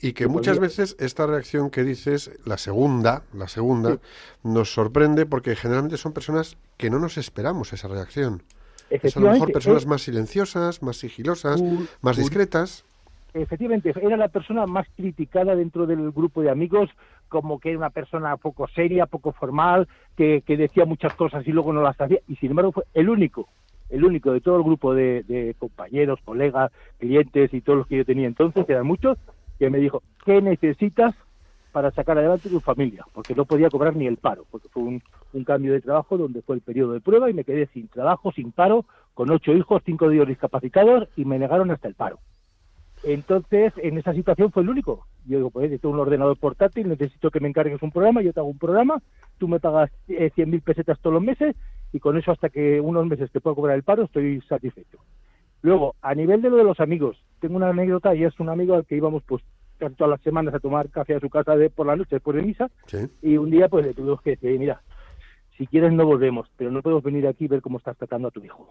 Y que muchas veces esta reacción que dices, la segunda, la segunda, nos sorprende porque generalmente son personas que no nos esperamos esa reacción. Es a lo mejor personas más silenciosas, más sigilosas, más discretas. Efectivamente, era la persona más criticada dentro del grupo de amigos, como que era una persona poco seria, poco formal, que, que decía muchas cosas y luego no las hacía, y sin embargo fue el único el único de todo el grupo de, compañeros, colegas, clientes y todos los que yo tenía entonces, que eran muchos, que me dijo, ¿qué necesitas para sacar adelante tu familia? Porque no podía cobrar ni el paro, porque fue un, cambio de trabajo donde fue el periodo de prueba y me quedé sin trabajo, sin paro, con ocho hijos, cinco de ellos discapacitados y me negaron hasta el paro. Entonces, en esa situación fue el único. Yo digo, pues necesito un ordenador portátil, necesito que me encargues un programa, yo te hago un programa, tú me pagas eh, 100.000 pesetas todos los meses y con eso hasta que unos meses que puedo cobrar el paro estoy satisfecho. Luego, a nivel de lo de los amigos, tengo una anécdota y es un amigo al que íbamos pues casi todas las semanas a tomar café a su casa de, por la noche después de misa. Y un día pues le tuvimos que decir, mira, si quieres no volvemos, pero no podemos venir aquí y ver cómo estás tratando a tu hijo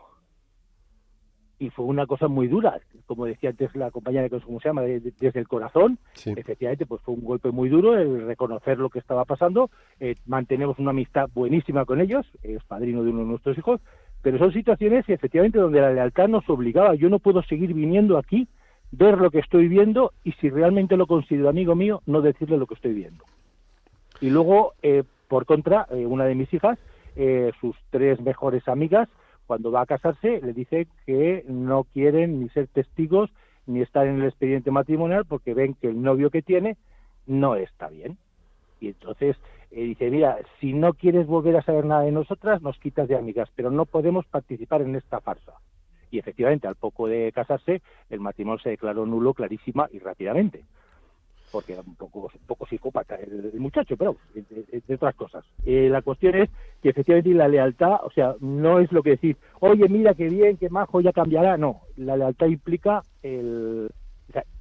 y fue una cosa muy dura, como decía antes la compañera que cómo se llama, desde el corazón, efectivamente pues fue un golpe muy duro el reconocer lo que estaba pasando, eh, mantenemos una amistad buenísima con ellos, es padrino de uno de nuestros hijos, pero son situaciones efectivamente donde la lealtad nos obligaba, yo no puedo seguir viniendo aquí, ver lo que estoy viendo y si realmente lo considero amigo mío, no decirle lo que estoy viendo. Y luego, eh, por contra, eh, una de mis hijas, sus tres mejores amigas, cuando va a casarse le dice que no quieren ni ser testigos ni estar en el expediente matrimonial porque ven que el novio que tiene no está bien. Y entonces eh, dice, mira, si no quieres volver a saber nada de nosotras, nos quitas de amigas, pero no podemos participar en esta farsa. Y efectivamente, al poco de casarse, el matrimonio se declaró nulo clarísima y rápidamente porque era un poco, un poco psicópata el, muchacho, pero de, otras cosas. Eh, la cuestión es que efectivamente la lealtad, o sea, no es lo que decir, oye, mira qué bien, qué majo, ya cambiará. No, la lealtad implica el.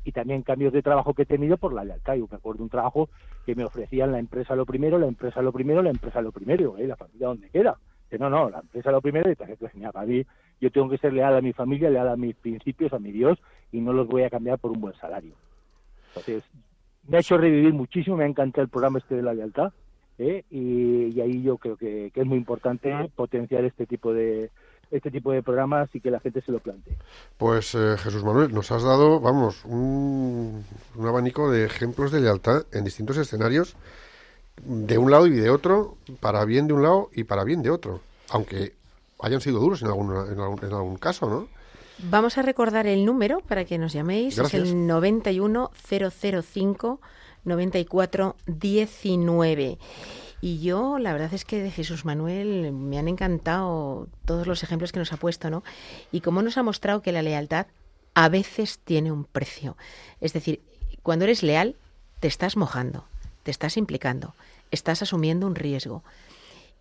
y también cambios de trabajo que he tenido por la lealtad. Yo me acuerdo de un trabajo que me ofrecían la empresa lo primero, la empresa lo primero, la empresa lo primero, ¿eh? la familia donde queda. Que no, no, la empresa lo primero, y pues, para mí, yo tengo que ser leal a mi familia, leal a mis principios, a mi Dios, y no los voy a cambiar por un buen salario. Entonces, me ha hecho revivir muchísimo, me ha encantado el programa este de la lealtad, ¿eh? y, ahí yo creo que, es muy importante potenciar este tipo de este tipo de programas y que la gente se lo plantee. Pues eh, Jesús Manuel, nos has dado, vamos, un, un abanico de ejemplos de lealtad en distintos escenarios, de un lado y de otro, para bien de un lado y para bien de otro, aunque hayan sido duros en algún, en algún, en algún caso, ¿no? Vamos a recordar el número para que nos llaméis. Es el 91005 9419. Y yo, la verdad es que de Jesús Manuel me han encantado todos los ejemplos que nos ha puesto, ¿no? Y cómo nos ha mostrado que la lealtad a veces tiene un precio. Es decir, cuando eres leal, te estás mojando, te estás implicando, estás asumiendo un riesgo.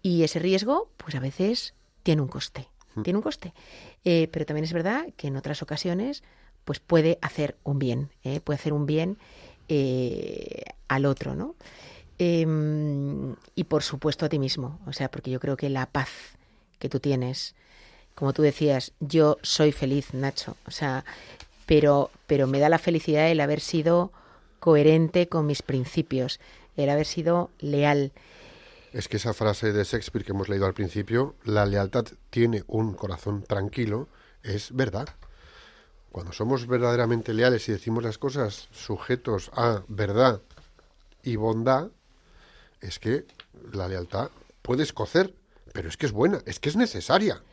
Y ese riesgo, pues a veces tiene un coste. Mm. Tiene un coste. Eh, pero también es verdad que en otras ocasiones pues puede hacer un bien, ¿eh? puede hacer un bien eh, al otro, ¿no? Em, y por supuesto a ti mismo, o sea, porque yo creo que la paz que tú tienes, como tú decías, yo soy feliz, Nacho, o sea, pero, pero me da la felicidad el haber sido coherente con mis principios, el haber sido leal. Es que esa frase de Shakespeare que hemos leído al principio, la lealtad tiene un corazón tranquilo, es verdad. Cuando somos verdaderamente leales y decimos las cosas sujetos a verdad y bondad, es que la lealtad puede escocer, pero es que es buena, es que es necesaria.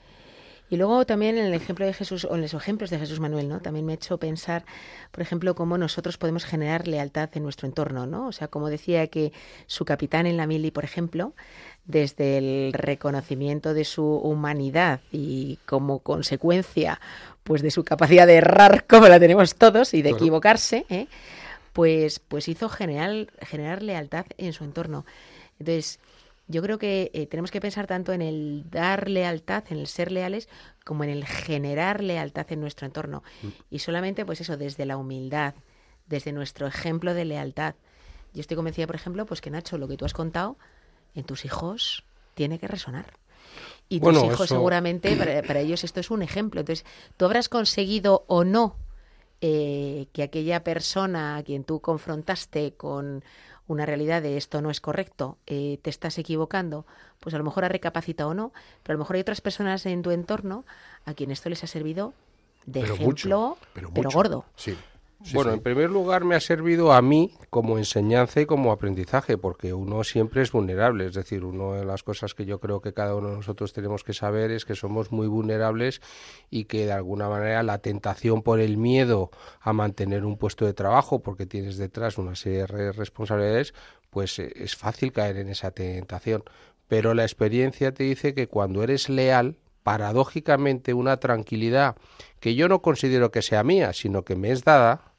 Y luego también en el ejemplo de Jesús, o en los ejemplos de Jesús Manuel, ¿no? También me ha hecho pensar, por ejemplo, cómo nosotros podemos generar lealtad en nuestro entorno, ¿no? O sea, como decía que su capitán en la mili, por ejemplo, desde el reconocimiento de su humanidad y como consecuencia, pues de su capacidad de errar, como la tenemos todos, y de equivocarse, ¿eh? pues, pues hizo generar, generar lealtad en su entorno. Entonces, yo creo que eh, tenemos que pensar tanto en el dar lealtad, en el ser leales, como en el generar lealtad en nuestro entorno. Mm. Y solamente, pues eso, desde la humildad, desde nuestro ejemplo de lealtad. Yo estoy convencida, por ejemplo, pues que Nacho, lo que tú has contado, en tus hijos tiene que resonar. Y tus hijos seguramente, para, para ellos esto es un ejemplo. Entonces, tú habrás conseguido o no eh, que aquella persona a quien tú confrontaste con una realidad de esto no es correcto, eh, te estás equivocando, pues a lo mejor ha recapacitado o no, pero a lo mejor hay otras personas en tu entorno a quien esto les ha servido de ejemplo, pero, gordo. Sí. Bueno, en primer lugar me ha servido a mí como enseñanza y como aprendizaje, porque uno siempre es vulnerable. Es decir, una de las cosas que yo creo que cada uno de nosotros tenemos que saber es que somos muy vulnerables y que de alguna manera la tentación por el miedo a mantener un puesto de trabajo, porque tienes detrás una serie de responsabilidades, pues eh, es fácil caer en esa tentación. Pero la experiencia te dice que cuando eres leal, paradójicamente una tranquilidad que yo no considero que sea mía, sino que me es dada,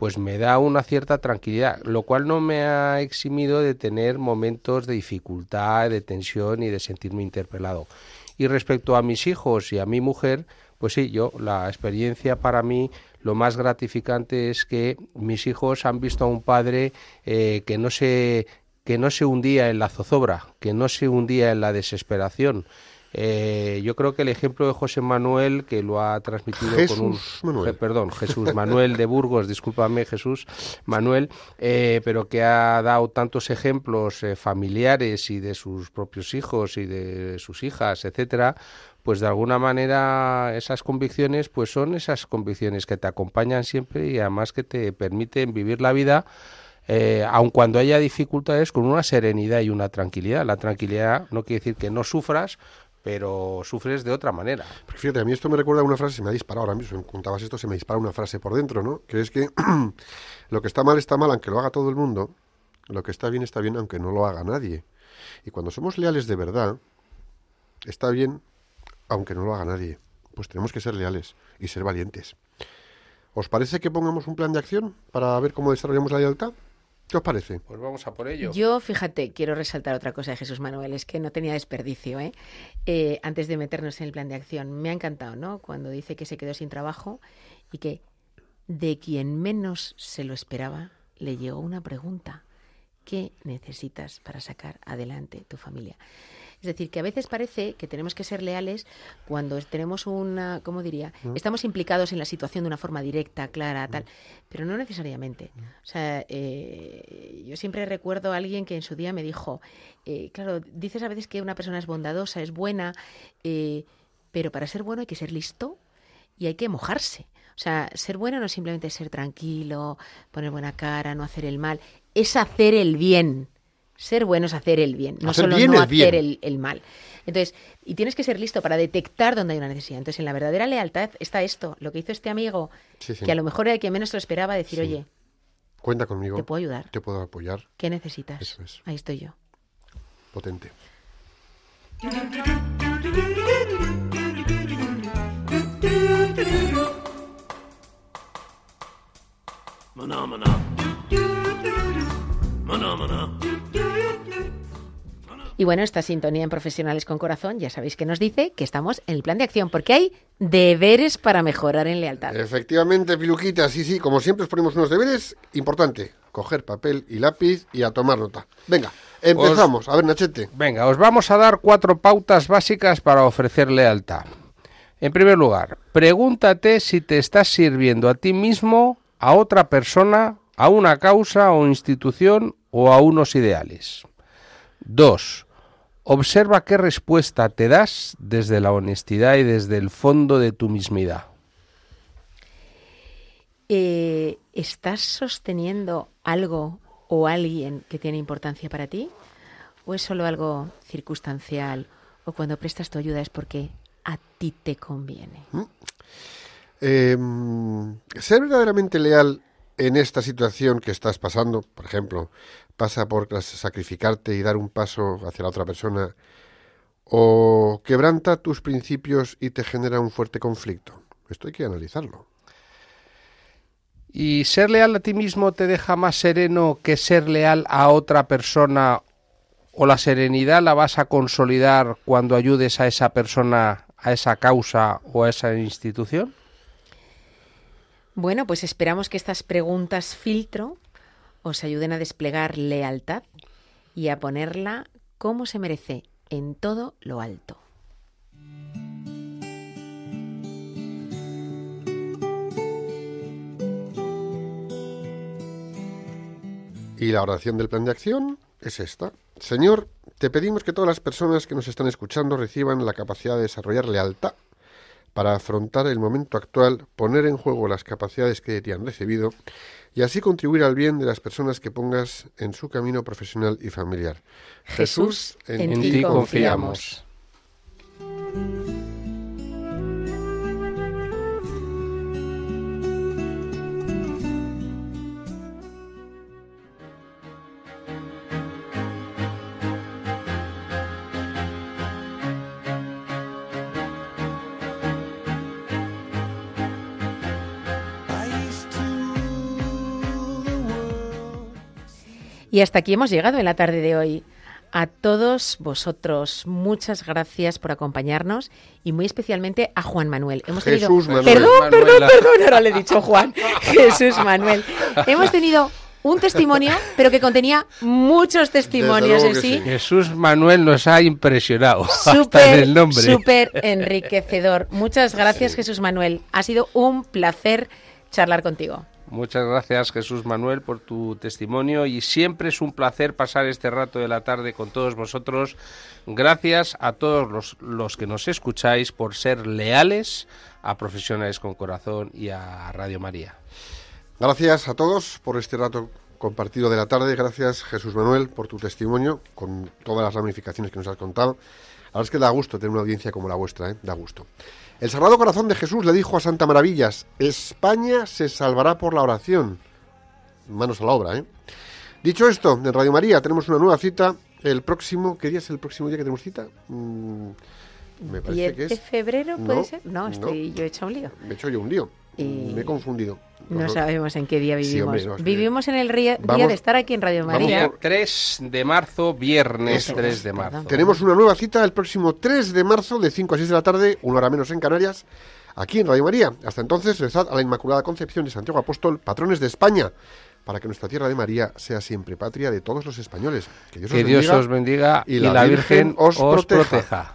pues me da una cierta tranquilidad, lo cual no me ha eximido de tener momentos de dificultad, de tensión y de sentirme interpelado. Y respecto a mis hijos y a mi mujer, pues sí, yo, la experiencia para mí, lo más gratificante es que mis hijos han visto a un padre eh, que no se que no se hundía en la zozobra, que no se hundía en la desesperación, eh, yo creo que el ejemplo de José Manuel, que lo ha transmitido con un... Manuel. perdón, Jesús Manuel de Burgos, discúlpame Jesús Manuel, eh, pero que ha dado tantos ejemplos eh, familiares y de sus propios hijos y de sus hijas, etcétera, pues de alguna manera esas convicciones pues son esas convicciones que te acompañan siempre y además que te permiten vivir la vida eh, aun cuando haya dificultades, con una serenidad y una tranquilidad. La tranquilidad no quiere decir que no sufras, pero sufres de otra manera. fíjate, a mí esto me recuerda a una frase, se me ha disparado ahora mismo, me contabas esto, se me dispara una frase por dentro, ¿no? Que es que lo que está mal está mal aunque lo haga todo el mundo, lo que está bien está bien aunque no lo haga nadie. Y cuando somos leales de verdad, está bien aunque no lo haga nadie. Pues tenemos que ser leales y ser valientes. ¿Os parece que pongamos un plan de acción para ver cómo desarrollamos la lealtad? ¿Qué os parece? Pues vamos a por ello. Yo, fíjate, quiero resaltar otra cosa de Jesús Manuel, es que no tenía desperdicio, ¿eh? ¿eh? Antes de meternos en el plan de acción. Me ha encantado, ¿no? Cuando dice que se quedó sin trabajo y que de quien menos se lo esperaba le llegó una pregunta. ¿Qué necesitas para sacar adelante tu familia? Es decir, que a veces parece que tenemos que ser leales cuando tenemos una, ¿cómo diría? Mm. Estamos implicados en la situación de una forma directa, clara, tal, mm. pero no necesariamente. Mm. O sea, eh, yo siempre recuerdo a alguien que en su día me dijo, eh, claro, dices a veces que una persona es bondadosa, es buena, eh, pero para ser bueno hay que ser listo y hay que mojarse. O sea, ser bueno no es simplemente ser tranquilo, poner buena cara, no hacer el mal, es hacer el bien. Ser bueno es hacer el bien, no solo no hacer el, mal. Entonces, y tienes que ser listo para detectar dónde hay una necesidad. Entonces, en la verdadera lealtad está esto, lo que hizo este amigo, que a lo mejor era el que menos lo esperaba, decir, oye, cuenta conmigo. Te puedo ayudar. Te puedo apoyar. ¿Qué necesitas? Ahí estoy yo. Potente. Y bueno, esta sintonía en Profesionales con Corazón ya sabéis que nos dice que estamos en el plan de acción, porque hay deberes para mejorar en lealtad. Efectivamente, Piluquita, sí, sí, como siempre os ponemos unos deberes, importante, coger papel y lápiz y a tomar nota. Venga, empezamos. a ver, Nachete. Venga, os vamos a dar cuatro pautas básicas para ofrecer lealtad. En primer lugar, pregúntate si te estás sirviendo a ti mismo, a otra persona, a una causa o institución o a unos ideales. Dos, Observa qué respuesta te das desde la honestidad y desde el fondo de tu mismidad. Eh, ¿Estás sosteniendo algo o alguien que tiene importancia para ti? ¿O es solo algo circunstancial? ¿O cuando prestas tu ayuda es porque a ti te conviene? ¿Mm? Em, ser verdaderamente leal en esta situación que estás pasando, por ejemplo, pasa por sacrificarte y dar un paso hacia la otra persona, o quebranta tus principios y te genera un fuerte conflicto. Esto hay que analizarlo. ¿Y ser leal a ti mismo te deja más sereno que ser leal a otra persona o la serenidad la vas a consolidar cuando ayudes a esa persona, a esa causa o a esa institución? Bueno, pues esperamos que estas preguntas filtro os ayuden a desplegar lealtad y a ponerla como se merece en todo lo alto. Y la oración del plan de acción es esta. Señor, te pedimos que todas las personas que nos están escuchando reciban la capacidad de desarrollar lealtad para afrontar el momento actual, poner en juego las capacidades que te han recibido y así contribuir al bien de las personas que pongas en su camino profesional y familiar. Jesús, en, ti confiamos. Y hasta aquí hemos llegado en la tarde de hoy. A todos vosotros, muchas gracias por acompañarnos y muy especialmente a Juan Manuel. Hemos tenido... Jesús Manuel. Perdón, perdón, perdón, ahora le he dicho Juan. Jesús Manuel. Hemos tenido un testimonio, pero que contenía muchos testimonios en sí. Jesús Manuel nos ha impresionado. Súper, el nombre. Súper enriquecedor. Muchas gracias, Jesús Manuel. Ha sido un placer charlar contigo. Muchas gracias Jesús Manuel por tu testimonio y siempre es un placer pasar este rato de la tarde con todos vosotros. Gracias a todos los, que nos escucháis por ser leales a Profesionales con Corazón y a Radio María. Gracias a todos por este rato compartido de la tarde. Gracias Jesús Manuel por tu testimonio con todas las ramificaciones que nos has contado. A verdad es que da gusto tener una audiencia como la vuestra, ¿eh? da gusto. El Sagrado Corazón de Jesús le dijo a Santa Maravillas, España se salvará por la oración. Manos a la obra, ¿eh? Dicho esto, en Radio María tenemos una nueva cita el próximo... ¿Qué día es el próximo día que tenemos cita? Mm, me parece que es... de febrero puede ser? No, estoy yo he hecho un lío. Me he hecho yo un lío. Me he confundido. No sabemos en qué día vivimos. vivimos en el día de estar aquí en Radio María. 3 de marzo, viernes 3 de marzo. Tenemos una nueva cita el próximo 3 de marzo de 5 a 6 de la tarde, una hora menos en Canarias, aquí en Radio María. Hasta entonces, rezad a la Inmaculada Concepción de Santiago Apóstol, patrones de España para que nuestra tierra de María sea siempre patria de todos los españoles. Que Dios, os, bendiga, y, la, Virgen, os, proteja.